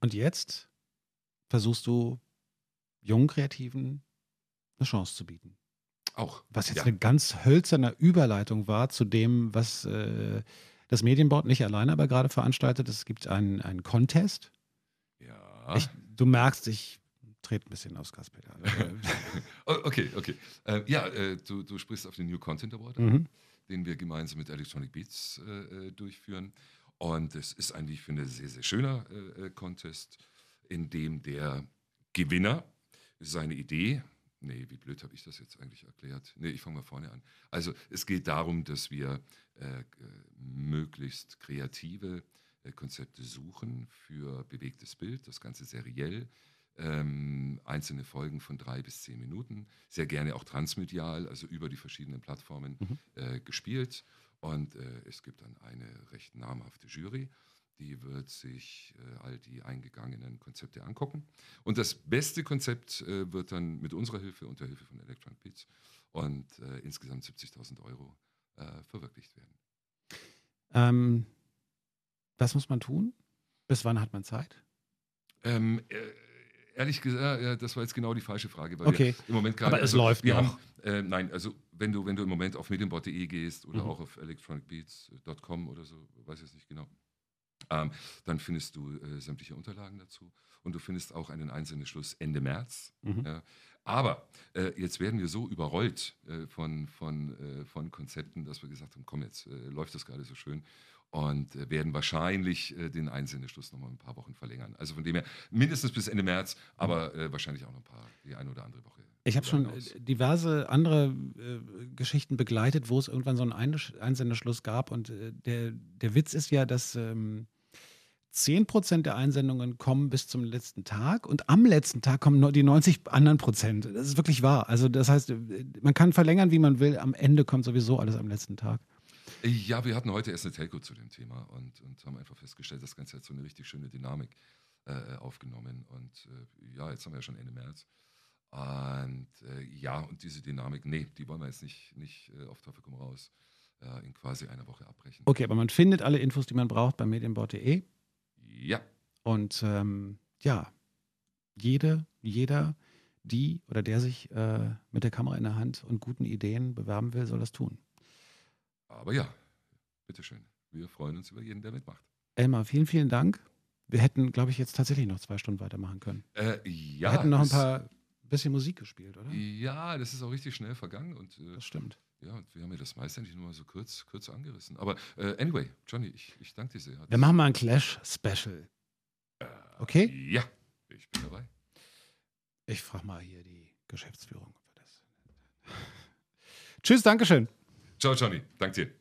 Und jetzt versuchst du jungen Kreativen eine Chance zu bieten. Auch. Was jetzt ja. eine ganz hölzerne Überleitung war zu dem, was äh, das Medienboard nicht alleine aber gerade veranstaltet. Es gibt einen, einen Contest. Ja. Ich, du merkst, ich trete ein bisschen aufs Gaspedal. Oh, okay, okay. Äh, ja, äh, du, du sprichst auf den New Content Award, mhm. den wir gemeinsam mit Electronic Beats äh, äh, durchführen. Und es ist ein, wie ich finde, sehr, sehr schöner äh, Contest, in dem der Gewinner seine Idee, nee, wie blöd habe ich das jetzt eigentlich erklärt? Nee, ich fange mal vorne an. Also es geht darum, dass wir äh, äh, möglichst kreative äh, Konzepte suchen für bewegtes Bild, das Ganze seriell, ähm, einzelne Folgen von drei bis zehn Minuten, sehr gerne auch transmedial, also über die verschiedenen Plattformen Mhm. äh, gespielt. Und äh, es gibt dann eine recht namhafte Jury, die wird sich äh, all die eingegangenen Konzepte angucken. Und das beste Konzept äh, wird dann mit unserer Hilfe und der Hilfe von Electronic Beats und äh, insgesamt 70.000 Euro äh, verwirklicht werden. ähm, was muss man tun? Bis wann hat man Zeit? Ähm, äh, ehrlich gesagt, das war jetzt genau die falsche Frage, weil Okay. im Moment gerade. Aber es also, läuft wir noch. Haben, äh, nein, also wenn du, wenn du im Moment auf medienbot.de gehst oder Mhm. auch auf electronicbeats.com oder so, weiß ich jetzt nicht genau, ähm, dann findest du äh, sämtliche Unterlagen dazu und du findest auch einen Einsendeschluss Ende März. Mhm. Ja. Aber äh, jetzt werden wir so überrollt äh, von, von, äh, von Konzepten, dass wir gesagt haben, komm, jetzt äh, läuft das gerade so schön und äh, werden wahrscheinlich den Einsendeschluss noch mal ein paar Wochen verlängern. Also von dem her mindestens bis Ende März, aber wahrscheinlich auch noch ein paar, die eine oder andere Woche. Ich habe schon äh, diverse andere Geschichten begleitet, wo es irgendwann so einen Einsendeschluss gab. Und der, der Witz ist ja, dass ähm, 10% der Einsendungen kommen bis zum letzten Tag und am letzten Tag kommen die 90 anderen Prozent. Das ist wirklich wahr. Also das heißt, man kann verlängern, wie man will. Am Ende kommt sowieso alles am letzten Tag. Ja, wir hatten heute erst eine Telco zu dem Thema und, und haben einfach festgestellt, das Ganze hat so eine richtig schöne Dynamik äh, aufgenommen. Und äh, ja, jetzt haben wir ja schon Ende März. Und äh, ja, und diese Dynamik, nee, die wollen wir jetzt nicht, nicht äh, auf Teufel komm raus äh, in quasi einer Woche abbrechen. Okay, aber man findet alle Infos, die man braucht bei medienbord.de. Ja, Und ähm, ja, jede, jeder, die oder der sich äh, mit der Kamera in der Hand und guten Ideen bewerben will, soll das tun. aber ja, bitteschön. Wir freuen uns über jeden, der mitmacht. Elmar, vielen, vielen Dank. Wir hätten, glaube ich, jetzt tatsächlich noch zwei Stunden weitermachen können. Äh, ja, Wir hätten noch ein paar bisschen Musik gespielt, oder? Ja, das ist auch richtig schnell vergangen und äh, Das stimmt. Ja, und wir haben ja das meiste eigentlich nur mal so kurz, kurz angerissen. Aber äh, anyway, Johnny, ich, ich danke dir sehr. Hat- Wir machen mal ein Clash-Special. Okay? Ja, ich bin dabei. Ich frage mal hier die Geschäftsführung. Tschüss, Dankeschön. Ciao, Johnny. Dank dir.